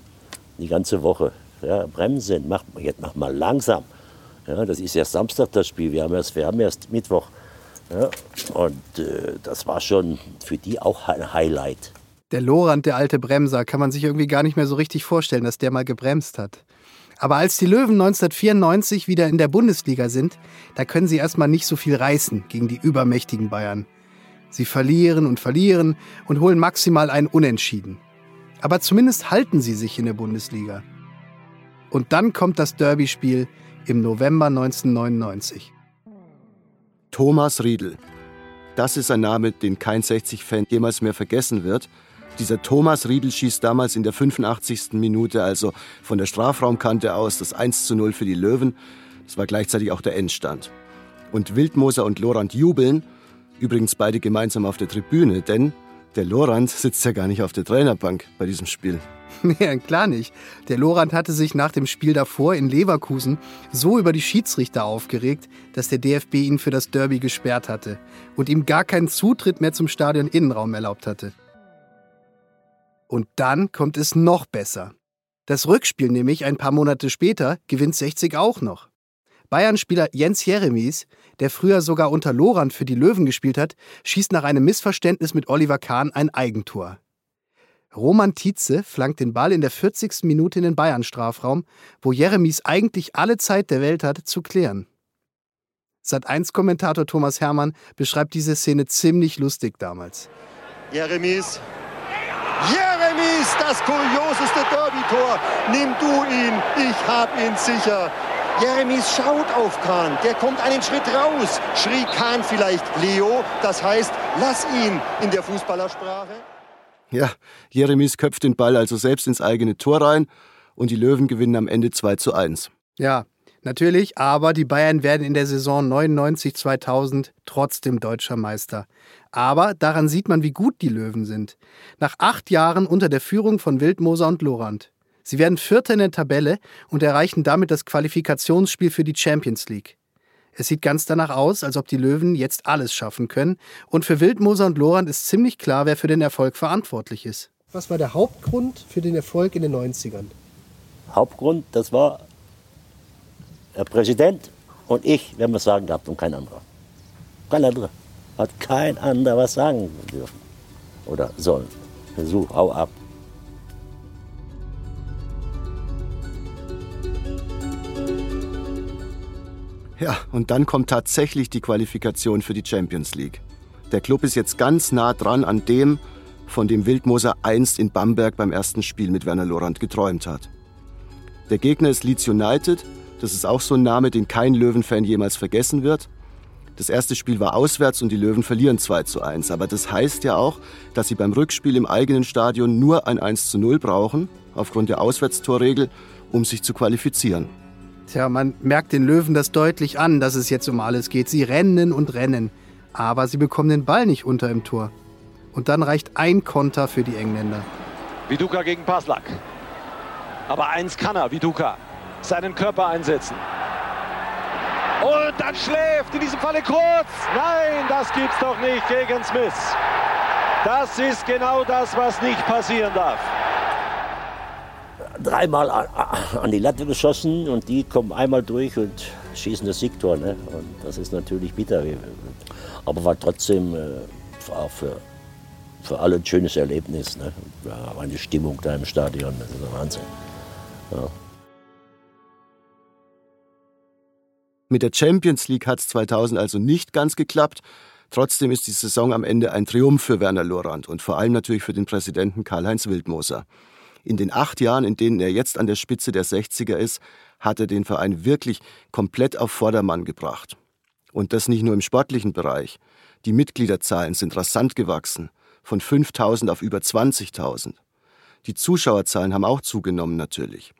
[SPEAKER 6] die ganze Woche. Ja, bremsen, mach, jetzt mach mal langsam. Ja, das ist erst Samstag das Spiel, wir haben erst, wir haben erst Mittwoch. Ja, und äh, das war schon für die auch ein Highlight.
[SPEAKER 3] Der Lorand, der alte Bremser, kann man sich irgendwie gar nicht mehr so richtig vorstellen, dass der mal gebremst hat. Aber als die Löwen 1994 wieder in der Bundesliga sind, da können sie erstmal nicht so viel reißen gegen die übermächtigen Bayern. Sie verlieren und verlieren und holen maximal ein Unentschieden. Aber zumindest halten sie sich in der Bundesliga. Und dann kommt das Derby-Spiel im November 1999.
[SPEAKER 4] Thomas Riedel. Das ist ein Name, den kein 60-Fan jemals mehr vergessen wird. Dieser Thomas Riedel schießt damals in der 85. Minute, also von der Strafraumkante aus, das 1 zu 0 für die Löwen. Das war gleichzeitig auch der Endstand. Und Wildmoser und Lorand jubeln, übrigens beide gemeinsam auf der Tribüne, denn der Lorand sitzt ja gar nicht auf der Trainerbank bei diesem Spiel.
[SPEAKER 3] Nee, klar nicht. Der Lorand hatte sich nach dem Spiel davor in Leverkusen so über die Schiedsrichter aufgeregt, dass der DFB ihn für das Derby gesperrt hatte und ihm gar keinen Zutritt mehr zum Stadion-Innenraum erlaubt hatte. Und dann kommt es noch besser. Das Rückspiel nämlich ein paar Monate später gewinnt 60 auch noch. Bayern-Spieler Jens Jeremies, der früher sogar unter Lorand für die Löwen gespielt hat, schießt nach einem Missverständnis mit Oliver Kahn ein Eigentor. Roman Tietze flankt den Ball in der 40. Minute in den Bayern-Strafraum, wo Jeremies eigentlich alle Zeit der Welt hat, zu klären. Sat1-Kommentator Thomas Hermann beschreibt diese Szene ziemlich lustig damals.
[SPEAKER 11] Jeremies. Jeremies, das kurioseste Derby-Tor. Nimm du ihn, ich hab ihn sicher. Jeremies schaut auf Kahn, der kommt einen Schritt raus. Schrie Kahn vielleicht Leo, das heißt, lass ihn in der Fußballersprache.
[SPEAKER 4] Ja, Jeremies köpft den Ball also selbst ins eigene Tor rein und die Löwen gewinnen am Ende 2 zu 1.
[SPEAKER 3] Ja, natürlich, aber die Bayern werden in der Saison 99-2000 trotzdem deutscher Meister. Aber daran sieht man, wie gut die Löwen sind. Nach acht Jahren unter der Führung von Wildmoser und Lorand. Sie werden Vierter in der Tabelle und erreichen damit das Qualifikationsspiel für die Champions League. Es sieht ganz danach aus, als ob die Löwen jetzt alles schaffen können. Und für Wildmoser und Lorand ist ziemlich klar, wer für den Erfolg verantwortlich ist.
[SPEAKER 12] Was war der Hauptgrund für den Erfolg in den 90ern?
[SPEAKER 6] Hauptgrund, das war der Präsident und ich, wenn wir es sagen gehabt und kein anderer. Kein anderer. Hat kein anderer was sagen dürfen oder sollen. So, hau ab.
[SPEAKER 4] Ja, und dann kommt tatsächlich die Qualifikation für die Champions League. Der Club ist jetzt ganz nah dran an dem, von dem Wildmoser einst in Bamberg beim ersten Spiel mit Werner Lorand geträumt hat. Der Gegner ist Leeds United, das ist auch so ein Name, den kein Löwenfan jemals vergessen wird. Das erste Spiel war auswärts und die Löwen verlieren 2 zu 1. Aber das heißt ja auch, dass sie beim Rückspiel im eigenen Stadion nur ein 1 zu 0 brauchen, aufgrund der Auswärtstorregel, um sich zu qualifizieren.
[SPEAKER 3] Tja, man merkt den Löwen das deutlich an, dass es jetzt um alles geht. Sie rennen und rennen. Aber sie bekommen den Ball nicht unter im Tor. Und dann reicht ein Konter für die Engländer.
[SPEAKER 13] Viduka gegen Paslak. Aber eins kann er, Viduka. Seinen Körper einsetzen. Und dann schläft in diesem Falle kurz. Nein, das gibt's doch nicht gegen Smith. Das ist genau das, was nicht passieren darf
[SPEAKER 6] dreimal an die Latte geschossen und die kommen einmal durch und schießen das Siegtor. Ne? Und das ist natürlich bitter. Aber war trotzdem äh, auch für, für alle ein schönes Erlebnis. Ne? Ja, eine Stimmung da im Stadion, das ist der Wahnsinn. Ja.
[SPEAKER 4] Mit der Champions League hat es 2000 also nicht ganz geklappt. Trotzdem ist die Saison am Ende ein Triumph für Werner Lorand und vor allem natürlich für den Präsidenten Karl-Heinz Wildmoser. In den acht Jahren, in denen er jetzt an der Spitze der 60er ist, hat er den Verein wirklich komplett auf Vordermann gebracht. Und das nicht nur im sportlichen Bereich. Die Mitgliederzahlen sind rasant gewachsen, von 5000 auf über 20.000. Die Zuschauerzahlen haben auch zugenommen natürlich.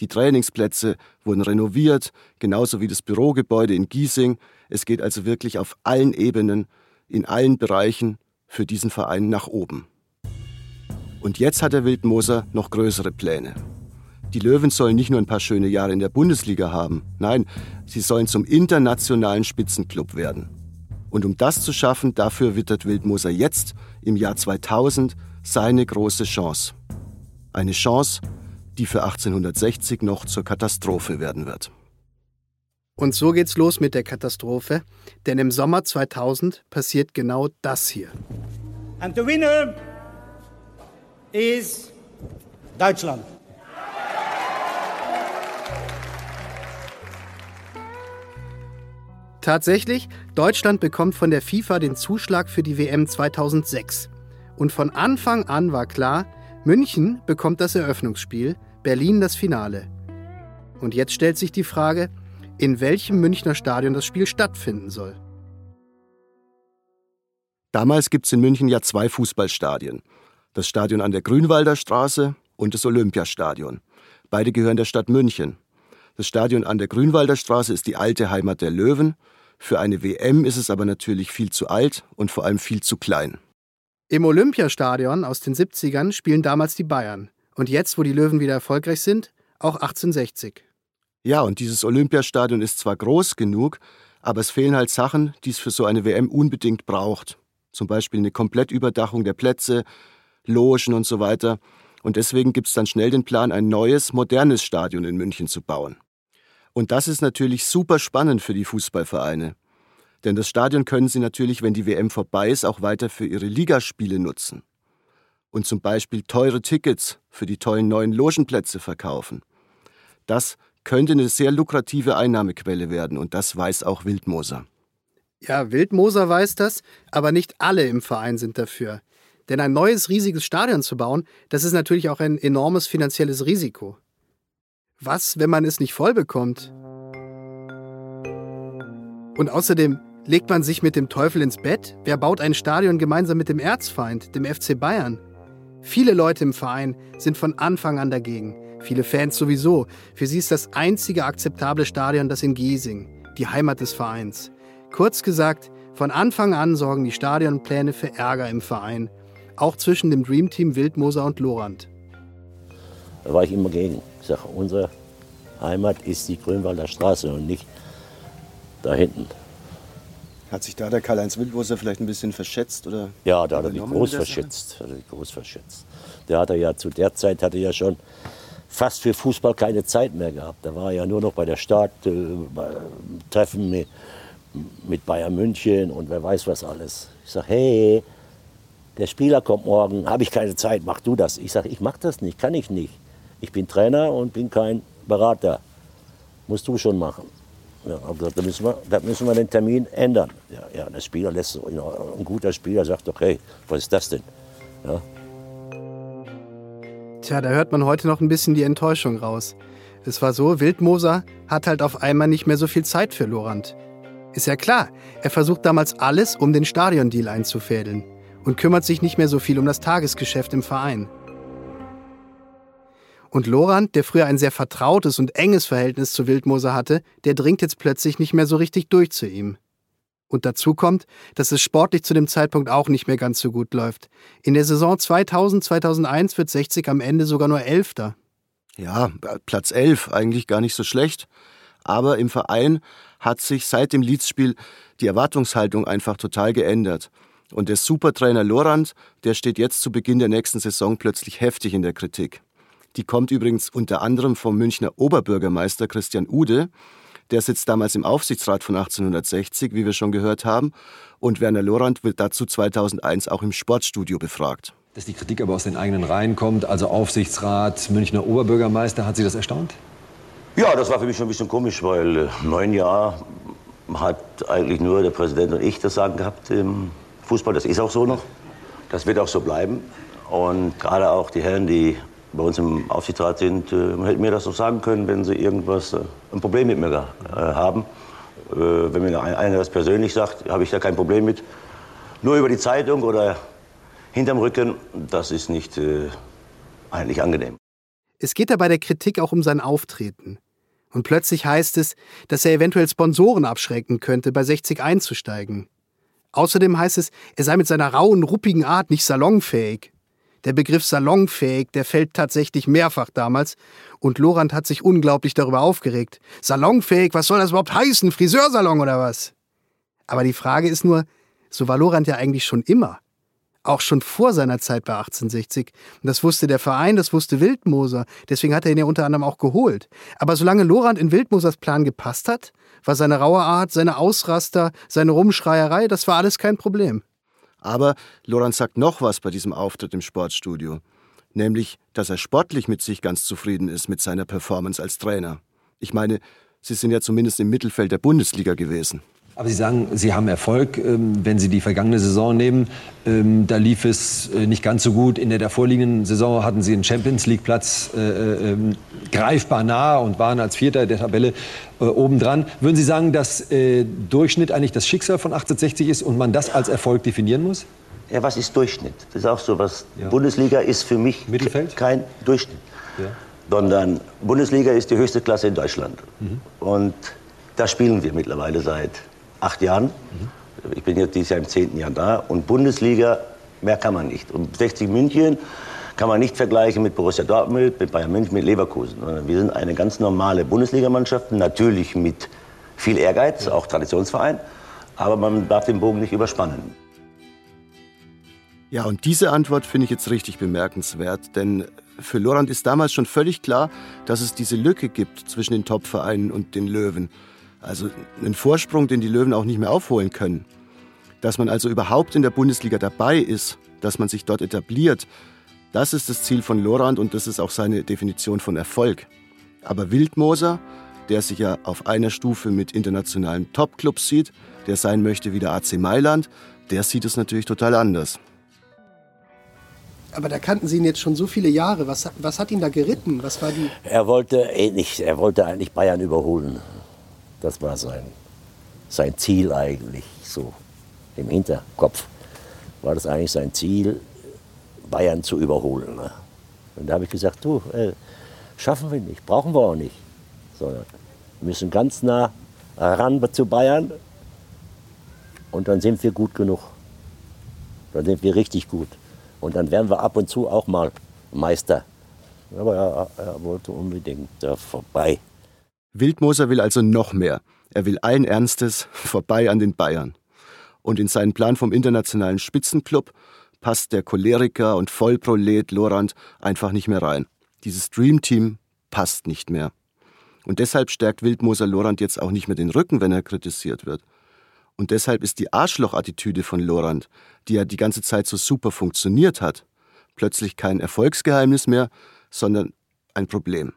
[SPEAKER 4] Die Trainingsplätze wurden renoviert, genauso wie das Bürogebäude in Giesing. Es geht also wirklich auf allen Ebenen, in allen Bereichen für diesen Verein nach oben. Und jetzt hat der Wildmoser noch größere Pläne. Die Löwen sollen nicht nur ein paar schöne Jahre in der Bundesliga haben, nein, sie sollen zum internationalen Spitzenclub werden. Und um das zu schaffen, dafür wittert Wildmoser jetzt im Jahr 2000 seine große Chance. Eine Chance, die für 1860 noch zur Katastrophe werden wird.
[SPEAKER 3] Und so geht's los mit der Katastrophe, denn im Sommer 2000 passiert genau das hier.
[SPEAKER 14] And the winner ist Deutschland.
[SPEAKER 3] Tatsächlich, Deutschland bekommt von der FIFA den Zuschlag für die WM 2006. Und von Anfang an war klar, München bekommt das Eröffnungsspiel, Berlin das Finale. Und jetzt stellt sich die Frage, in welchem Münchner Stadion das Spiel stattfinden soll.
[SPEAKER 4] Damals gibt es in München ja zwei Fußballstadien. Das Stadion an der Grünwalder Straße und das Olympiastadion. Beide gehören der Stadt München. Das Stadion an der Grünwalder Straße ist die alte Heimat der Löwen. Für eine WM ist es aber natürlich viel zu alt und vor allem viel zu klein.
[SPEAKER 3] Im Olympiastadion aus den 70ern spielen damals die Bayern. Und jetzt, wo die Löwen wieder erfolgreich sind, auch 1860.
[SPEAKER 4] Ja, und dieses Olympiastadion ist zwar groß genug, aber es fehlen halt Sachen, die es für so eine WM unbedingt braucht. Zum Beispiel eine Komplettüberdachung der Plätze, Logen und so weiter. Und deswegen gibt es dann schnell den Plan, ein neues, modernes Stadion in München zu bauen. Und das ist natürlich super spannend für die Fußballvereine. Denn das Stadion können sie natürlich, wenn die WM vorbei ist, auch weiter für ihre Ligaspiele nutzen. Und zum Beispiel teure Tickets für die tollen neuen Logenplätze verkaufen. Das könnte eine sehr lukrative Einnahmequelle werden und das weiß auch Wildmoser.
[SPEAKER 3] Ja, Wildmoser weiß das, aber nicht alle im Verein sind dafür. Denn ein neues riesiges Stadion zu bauen, das ist natürlich auch ein enormes finanzielles Risiko. Was, wenn man es nicht voll bekommt? Und außerdem legt man sich mit dem Teufel ins Bett? Wer baut ein Stadion gemeinsam mit dem Erzfeind, dem FC Bayern? Viele Leute im Verein sind von Anfang an dagegen. Viele Fans sowieso. Für sie ist das einzige akzeptable Stadion das in Giesing, die Heimat des Vereins. Kurz gesagt, von Anfang an sorgen die Stadionpläne für Ärger im Verein. Auch zwischen dem Dreamteam Wildmoser und Lorand.
[SPEAKER 6] Da war ich immer gegen. Ich sage, unsere Heimat ist die Grünwalder Straße und nicht da hinten.
[SPEAKER 4] Hat sich da der Karl-Heinz Wildmoser vielleicht ein bisschen verschätzt? Oder
[SPEAKER 6] ja, da hat er sich groß verschätzt. Hat er groß verschätzt. Der hatte ja zu der Zeit hatte ja schon fast für Fußball keine Zeit mehr gehabt. Da war er ja nur noch bei der Stadt, äh, bei Treffen mit, mit Bayern München und wer weiß was alles. Ich sage, hey, der Spieler kommt morgen, habe ich keine Zeit, mach du das. Ich sage, ich mach das nicht, kann ich nicht. Ich bin Trainer und bin kein Berater. Musst du schon machen. Ja, aber da müssen, wir, da müssen wir den Termin ändern. Ja, ja, der Spieler lässt, ein guter Spieler sagt doch, hey, was ist das denn? Ja.
[SPEAKER 3] Tja, da hört man heute noch ein bisschen die Enttäuschung raus. Es war so, Wildmoser hat halt auf einmal nicht mehr so viel Zeit für Lorand. Ist ja klar, er versucht damals alles, um den Stadiondeal einzufädeln und kümmert sich nicht mehr so viel um das Tagesgeschäft im Verein. Und Lorand, der früher ein sehr vertrautes und enges Verhältnis zu Wildmoser hatte, der dringt jetzt plötzlich nicht mehr so richtig durch zu ihm. Und dazu kommt, dass es sportlich zu dem Zeitpunkt auch nicht mehr ganz so gut läuft. In der Saison 2000-2001 wird 60 am Ende sogar nur Elfter.
[SPEAKER 4] Ja, Platz 11, eigentlich gar nicht so schlecht. Aber im Verein hat sich seit dem Leeds-Spiel die Erwartungshaltung einfach total geändert. Und der Supertrainer Lorand, der steht jetzt zu Beginn der nächsten Saison plötzlich heftig in der Kritik. Die kommt übrigens unter anderem vom Münchner Oberbürgermeister Christian Ude. Der sitzt damals im Aufsichtsrat von 1860, wie wir schon gehört haben. Und Werner Lorand wird dazu 2001 auch im Sportstudio befragt.
[SPEAKER 15] Dass die Kritik aber aus den eigenen Reihen kommt, also Aufsichtsrat, Münchner Oberbürgermeister, hat Sie das erstaunt?
[SPEAKER 6] Ja, das war für mich schon ein bisschen komisch, weil äh, neun Jahre hat eigentlich nur der Präsident und ich das Sagen gehabt im Fußball. Das ist auch so noch. Das wird auch so bleiben. Und gerade auch die Herren, die bei uns im Aufsichtsrat sind, äh, hätten mir das doch sagen können, wenn sie irgendwas, äh, ein Problem mit mir äh, haben. Wenn mir einer das persönlich sagt, habe ich da kein Problem mit. Nur über die Zeitung oder hinterm Rücken, das ist nicht eigentlich angenehm.
[SPEAKER 3] Es geht da bei der Kritik auch um sein Auftreten. Und plötzlich heißt es, dass er eventuell Sponsoren abschrecken könnte, bei 60 einzusteigen. Außerdem heißt es, er sei mit seiner rauen, ruppigen Art nicht salonfähig. Der Begriff salonfähig, der fällt tatsächlich mehrfach damals. Und Lorand hat sich unglaublich darüber aufgeregt. Salonfähig, was soll das überhaupt heißen? Friseursalon oder was? Aber die Frage ist nur, so war Lorand ja eigentlich schon immer. Auch schon vor seiner Zeit bei 1860. Und das wusste der Verein, das wusste Wildmoser. Deswegen hat er ihn ja unter anderem auch geholt. Aber solange Lorand in Wildmosers Plan gepasst hat, war seine raue Art, seine Ausraster, seine Rumschreierei, das war alles kein Problem.
[SPEAKER 4] Aber Lorenz sagt noch was bei diesem Auftritt im Sportstudio. Nämlich, dass er sportlich mit sich ganz zufrieden ist mit seiner Performance als Trainer. Ich meine, Sie sind ja zumindest im Mittelfeld der Bundesliga gewesen.
[SPEAKER 15] Aber Sie sagen, Sie haben Erfolg, ähm, wenn Sie die vergangene Saison nehmen. Ähm, da lief es äh, nicht ganz so gut. In der vorliegenden Saison hatten Sie einen Champions League Platz äh, äh, ähm, greifbar nah und waren als Vierter der Tabelle obendran. Würden Sie sagen, dass Durchschnitt eigentlich das Schicksal von 1860 ist und man das als Erfolg definieren muss?
[SPEAKER 6] Ja, was ist Durchschnitt? Das ist auch so was. Bundesliga ist für mich kein Durchschnitt, sondern Bundesliga ist die höchste Klasse in Deutschland. Und da spielen wir mittlerweile seit acht Jahren. Ich bin jetzt dieses Jahr im zehnten Jahr da. Und Bundesliga, mehr kann man nicht. Und 60 München kann man nicht vergleichen mit Borussia Dortmund, mit Bayern München, mit Leverkusen. Wir sind eine ganz normale Bundesligamannschaft, natürlich mit viel Ehrgeiz, auch Traditionsverein. Aber man darf den Bogen nicht überspannen.
[SPEAKER 4] Ja, und diese Antwort finde ich jetzt richtig bemerkenswert, denn für Lorand ist damals schon völlig klar, dass es diese Lücke gibt zwischen den Topvereinen und den Löwen. Also einen Vorsprung, den die Löwen auch nicht mehr aufholen können. Dass man also überhaupt in der Bundesliga dabei ist, dass man sich dort etabliert, das ist das Ziel von Lorand und das ist auch seine Definition von Erfolg. Aber Wildmoser, der sich ja auf einer Stufe mit internationalen Topclubs sieht, der sein möchte wie der AC Mailand, der sieht es natürlich total anders.
[SPEAKER 12] Aber da kannten Sie ihn jetzt schon so viele Jahre. Was, was hat ihn da geritten? Was war die.
[SPEAKER 6] Er wollte, eh nicht, er wollte eigentlich Bayern überholen. Das war sein, sein Ziel eigentlich, so im Hinterkopf war das eigentlich sein Ziel, Bayern zu überholen. Ne? Und da habe ich gesagt, du, äh, schaffen wir nicht, brauchen wir auch nicht. Sondern wir müssen ganz nah ran zu Bayern und dann sind wir gut genug. Dann sind wir richtig gut. Und dann werden wir ab und zu auch mal Meister. Aber er, er wollte unbedingt da vorbei.
[SPEAKER 4] Wildmoser will also noch mehr. Er will allen Ernstes vorbei an den Bayern. Und in seinen Plan vom internationalen Spitzenclub passt der Choleriker und Vollprolet Lorand einfach nicht mehr rein. Dieses Dreamteam passt nicht mehr. Und deshalb stärkt Wildmoser Lorand jetzt auch nicht mehr den Rücken, wenn er kritisiert wird. Und deshalb ist die Arschloch-Attitüde von Lorand, die ja die ganze Zeit so super funktioniert hat, plötzlich kein Erfolgsgeheimnis mehr, sondern ein Problem.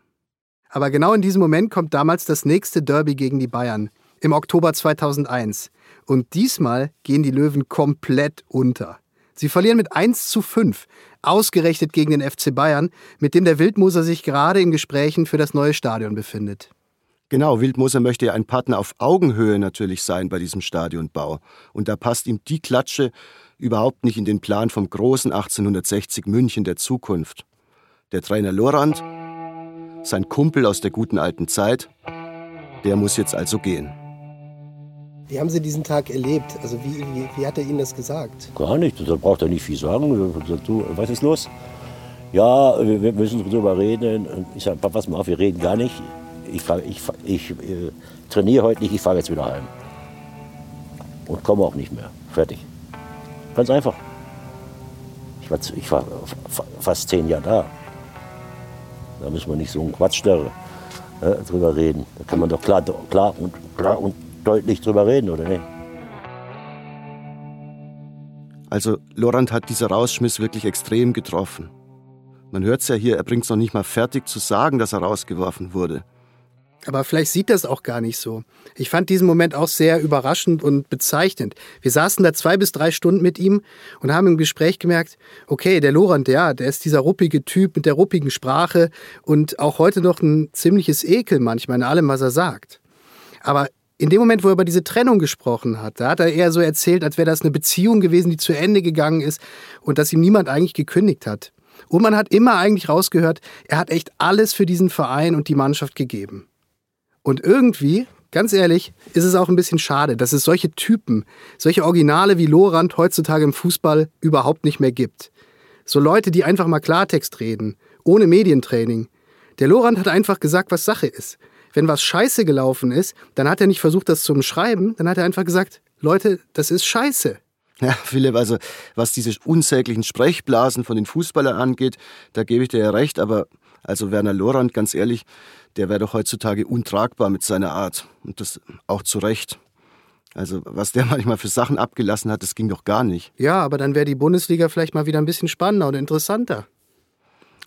[SPEAKER 3] Aber genau in diesem Moment kommt damals das nächste Derby gegen die Bayern, im Oktober 2001. Und diesmal gehen die Löwen komplett unter. Sie verlieren mit 1 zu 5, ausgerechnet gegen den FC Bayern, mit dem der Wildmoser sich gerade in Gesprächen für das neue Stadion befindet.
[SPEAKER 4] Genau, Wildmoser möchte ja ein Partner auf Augenhöhe natürlich sein bei diesem Stadionbau. Und da passt ihm die Klatsche überhaupt nicht in den Plan vom großen 1860 München der Zukunft. Der Trainer Lorand, sein Kumpel aus der guten alten Zeit, der muss jetzt also gehen.
[SPEAKER 12] Wie haben Sie diesen Tag erlebt? Also wie, wie, wie hat er Ihnen das gesagt?
[SPEAKER 6] Gar nicht, da braucht er nicht viel sagen. Du, was ist los? Ja, wir müssen drüber reden. Ich sage, pass mal auf, wir reden gar nicht. Ich, ich, ich, ich äh, trainiere heute nicht, ich fahre jetzt wieder heim. Und komme auch nicht mehr. Fertig. Ganz einfach. Ich war, ich war fast zehn Jahre da. Da müssen wir nicht so einen Quatsch da, äh, drüber reden. Da kann man doch klar, klar, und, klar und deutlich drüber reden, oder nicht?
[SPEAKER 4] Also Lorand hat dieser Rausschmiss wirklich extrem getroffen. Man hört es ja hier, er bringt es noch nicht mal fertig zu sagen, dass er rausgeworfen wurde.
[SPEAKER 3] Aber vielleicht sieht das auch gar nicht so. Ich fand diesen Moment auch sehr überraschend und bezeichnend. Wir saßen da zwei bis drei Stunden mit ihm und haben im Gespräch gemerkt, okay, der Lorand, ja, der ist dieser ruppige Typ mit der ruppigen Sprache und auch heute noch ein ziemliches Ekel manchmal in allem, was er sagt. Aber in dem Moment, wo er über diese Trennung gesprochen hat, da hat er eher so erzählt, als wäre das eine Beziehung gewesen, die zu Ende gegangen ist und dass ihm niemand eigentlich gekündigt hat. Und man hat immer eigentlich rausgehört, er hat echt alles für diesen Verein und die Mannschaft gegeben. Und irgendwie, ganz ehrlich, ist es auch ein bisschen schade, dass es solche Typen, solche Originale wie Lorand heutzutage im Fußball überhaupt nicht mehr gibt. So Leute, die einfach mal Klartext reden, ohne Medientraining. Der Lorand hat einfach gesagt, was Sache ist. Wenn was scheiße gelaufen ist, dann hat er nicht versucht, das zu umschreiben, dann hat er einfach gesagt, Leute, das ist scheiße.
[SPEAKER 4] Ja, Philipp, also was diese unsäglichen Sprechblasen von den Fußballern angeht, da gebe ich dir ja recht, aber also Werner Lorand, ganz ehrlich, der wäre doch heutzutage untragbar mit seiner Art. Und das auch zu Recht. Also, was der manchmal für Sachen abgelassen hat, das ging doch gar nicht.
[SPEAKER 3] Ja, aber dann wäre die Bundesliga vielleicht mal wieder ein bisschen spannender und interessanter.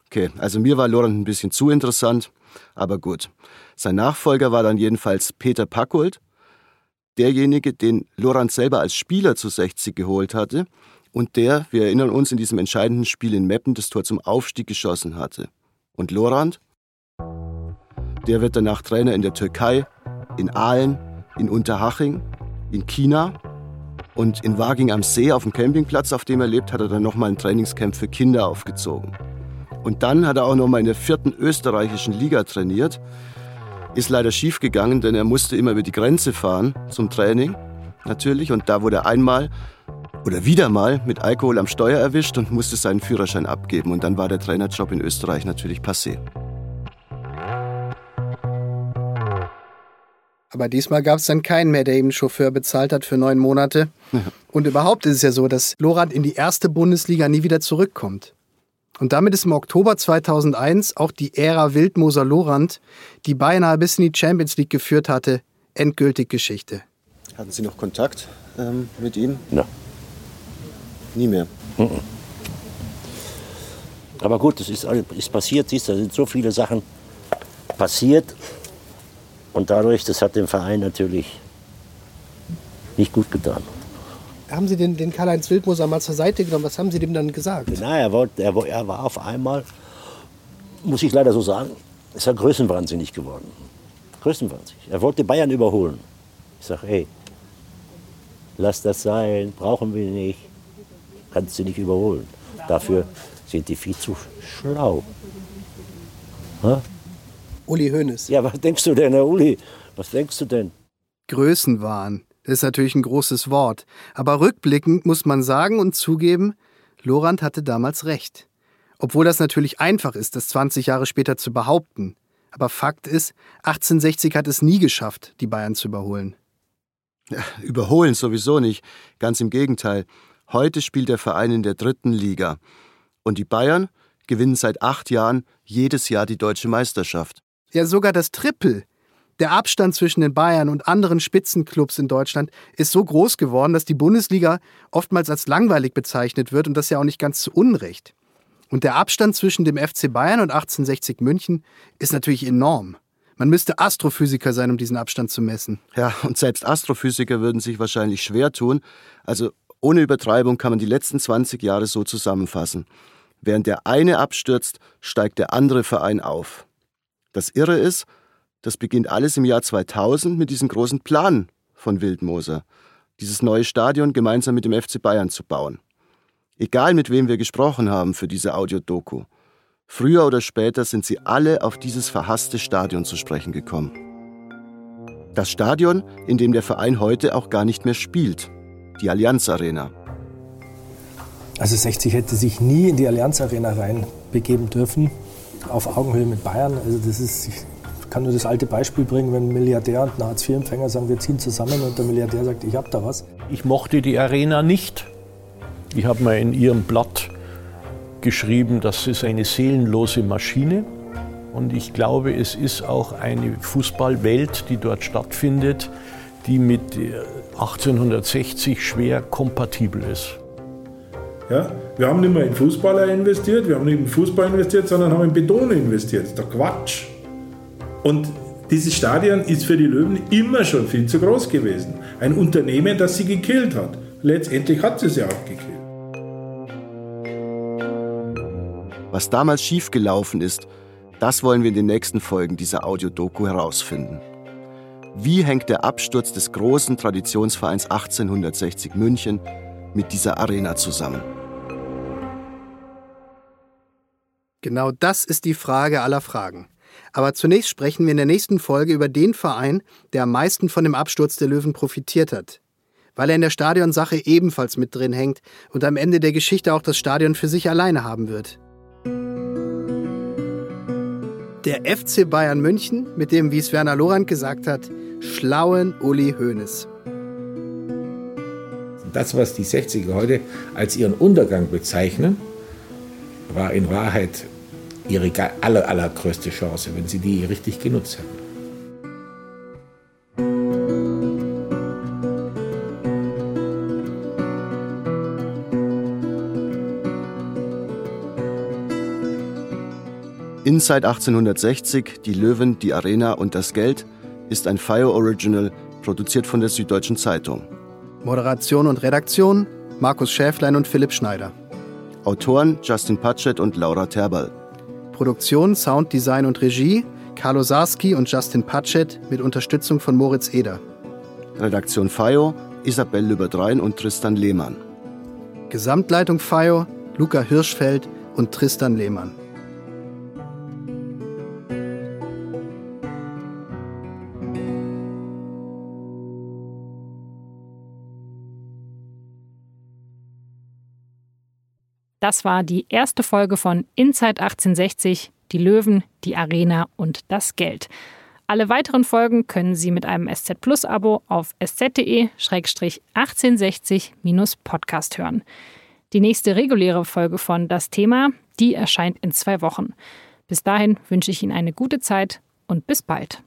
[SPEAKER 4] Okay, also mir war Lorand ein bisschen zu interessant, aber gut. Sein Nachfolger war dann jedenfalls Peter Packold, derjenige, den Lorand selber als Spieler zu 60 geholt hatte und der, wir erinnern uns, in diesem entscheidenden Spiel in Meppen das Tor zum Aufstieg geschossen hatte. Und Lorand? Der wird danach Trainer in der Türkei, in Aalen, in Unterhaching, in China Und in Waging am See, auf dem Campingplatz, auf dem er lebt, hat er dann nochmal ein Trainingscamp für Kinder aufgezogen. Und dann hat er auch nochmal in der vierten österreichischen Liga trainiert. Ist leider schief gegangen, denn er musste immer über die Grenze fahren zum Training, natürlich. Und da wurde er einmal oder wieder mal mit Alkohol am Steuer erwischt und musste seinen Führerschein abgeben. Und dann war der Trainerjob in Österreich natürlich passé.
[SPEAKER 3] Aber diesmal gab es dann keinen mehr, der ihm einen Chauffeur bezahlt hat für neun Monate. Und überhaupt ist es ja so, dass Lorand in die erste Bundesliga nie wieder zurückkommt. Und damit ist im Oktober 2001 auch die Ära Wildmoser Lorand, die beinahe bis in die Champions League geführt hatte, endgültig Geschichte.
[SPEAKER 4] Hatten Sie noch Kontakt ähm, mit ihm?
[SPEAKER 6] Ja.
[SPEAKER 4] Nie mehr.
[SPEAKER 6] Mhm. Aber gut, es ist, alles- ist passiert, siehst du, da sind so viele Sachen passiert. Und dadurch, das hat dem Verein natürlich nicht gut getan.
[SPEAKER 12] Haben Sie den, den Karl-Heinz Wildmoser mal zur Seite genommen? Was haben Sie dem dann gesagt?
[SPEAKER 6] Na, er, wollte, er, er war auf einmal, muss ich leider so sagen, ist er größenwahnsinnig geworden. Größenwahnsinnig. Er wollte Bayern überholen. Ich sage, ey, lass das sein, brauchen wir nicht. Kannst du nicht überholen. Dafür sind die viel zu schlau. Ha?
[SPEAKER 12] Uli Hoeneß.
[SPEAKER 6] Ja, was denkst du denn, Herr Uli? Was denkst du denn?
[SPEAKER 3] Größenwahn. Das ist natürlich ein großes Wort. Aber rückblickend muss man sagen und zugeben, Lorand hatte damals recht. Obwohl das natürlich einfach ist, das 20 Jahre später zu behaupten. Aber Fakt ist, 1860 hat es nie geschafft, die Bayern zu überholen.
[SPEAKER 4] Ja, überholen sowieso nicht. Ganz im Gegenteil. Heute spielt der Verein in der dritten Liga. Und die Bayern gewinnen seit acht Jahren jedes Jahr die deutsche Meisterschaft.
[SPEAKER 3] Ja, sogar das Triple. Der Abstand zwischen den Bayern und anderen Spitzenclubs in Deutschland ist so groß geworden, dass die Bundesliga oftmals als langweilig bezeichnet wird und das ja auch nicht ganz zu Unrecht. Und der Abstand zwischen dem FC Bayern und 1860 München ist natürlich enorm. Man müsste Astrophysiker sein, um diesen Abstand zu messen.
[SPEAKER 4] Ja, und selbst Astrophysiker würden sich wahrscheinlich schwer tun. Also ohne Übertreibung kann man die letzten 20 Jahre so zusammenfassen. Während der eine abstürzt, steigt der andere Verein auf. Das Irre ist, das beginnt alles im Jahr 2000 mit diesem großen Plan von Wildmoser, dieses neue Stadion gemeinsam mit dem FC Bayern zu bauen. Egal mit wem wir gesprochen haben für diese Audiodoku, früher oder später sind sie alle auf dieses verhasste Stadion zu sprechen gekommen. Das Stadion, in dem der Verein heute auch gar nicht mehr spielt, die Allianz Arena.
[SPEAKER 16] Also 60 hätte sich nie in die Allianz Arena reinbegeben dürfen, auf Augenhöhe mit Bayern. Also das ist, ich kann nur das alte Beispiel bringen, wenn ein Milliardär und ein Hartz-IV-Empfänger sagen, wir ziehen zusammen und der Milliardär sagt, ich hab da was.
[SPEAKER 17] Ich mochte die Arena nicht. Ich habe mal in ihrem Blatt geschrieben, das ist eine seelenlose Maschine. Und ich glaube, es ist auch eine Fußballwelt, die dort stattfindet, die mit äh, 1860 schwer kompatibel ist.
[SPEAKER 18] Ja? Wir haben nicht mehr in Fußballer investiert, wir haben nicht in Fußball investiert, sondern haben in Beton investiert. Das ist der Quatsch. Und dieses Stadion ist für die Löwen immer schon viel zu groß gewesen. Ein Unternehmen, das sie gekillt hat. Letztendlich hat sie sie auch gekillt.
[SPEAKER 4] Was damals schiefgelaufen ist, das wollen wir in den nächsten Folgen dieser Audiodoku herausfinden. Wie hängt der Absturz des großen Traditionsvereins 1860 München mit dieser Arena zusammen?
[SPEAKER 3] Genau das ist die Frage aller Fragen. Aber zunächst sprechen wir in der nächsten Folge über den Verein, der am meisten von dem Absturz der Löwen profitiert hat. Weil er in der Stadionsache ebenfalls mit drin hängt und am Ende der Geschichte auch das Stadion für sich alleine haben wird. Der FC Bayern München mit dem, wie es Werner Lorand gesagt hat, schlauen Uli Hoeneß.
[SPEAKER 19] Das, was die 60er heute als ihren Untergang bezeichnen, war in Wahrheit ihre aller, allergrößte Chance, wenn sie die richtig genutzt hätten.
[SPEAKER 4] Inside 1860, die Löwen, die Arena und das Geld ist ein Fire Original, produziert von der Süddeutschen Zeitung.
[SPEAKER 3] Moderation und Redaktion Markus Schäflein und Philipp Schneider.
[SPEAKER 4] Autoren Justin Patchett und Laura Terbal.
[SPEAKER 3] Produktion, Sounddesign und Regie Carlo Sarski und Justin Patchett mit Unterstützung von Moritz Eder.
[SPEAKER 4] Redaktion FIO Isabel Lüberdrein und Tristan Lehmann.
[SPEAKER 3] Gesamtleitung FIO, Luca Hirschfeld und Tristan Lehmann.
[SPEAKER 1] Das war die erste Folge von Inside 1860, die Löwen, die Arena und das Geld. Alle weiteren Folgen können Sie mit einem SZ Plus Abo auf sz.de-1860-podcast hören. Die nächste reguläre Folge von Das Thema, die erscheint in zwei Wochen. Bis dahin wünsche ich Ihnen eine gute Zeit und bis bald.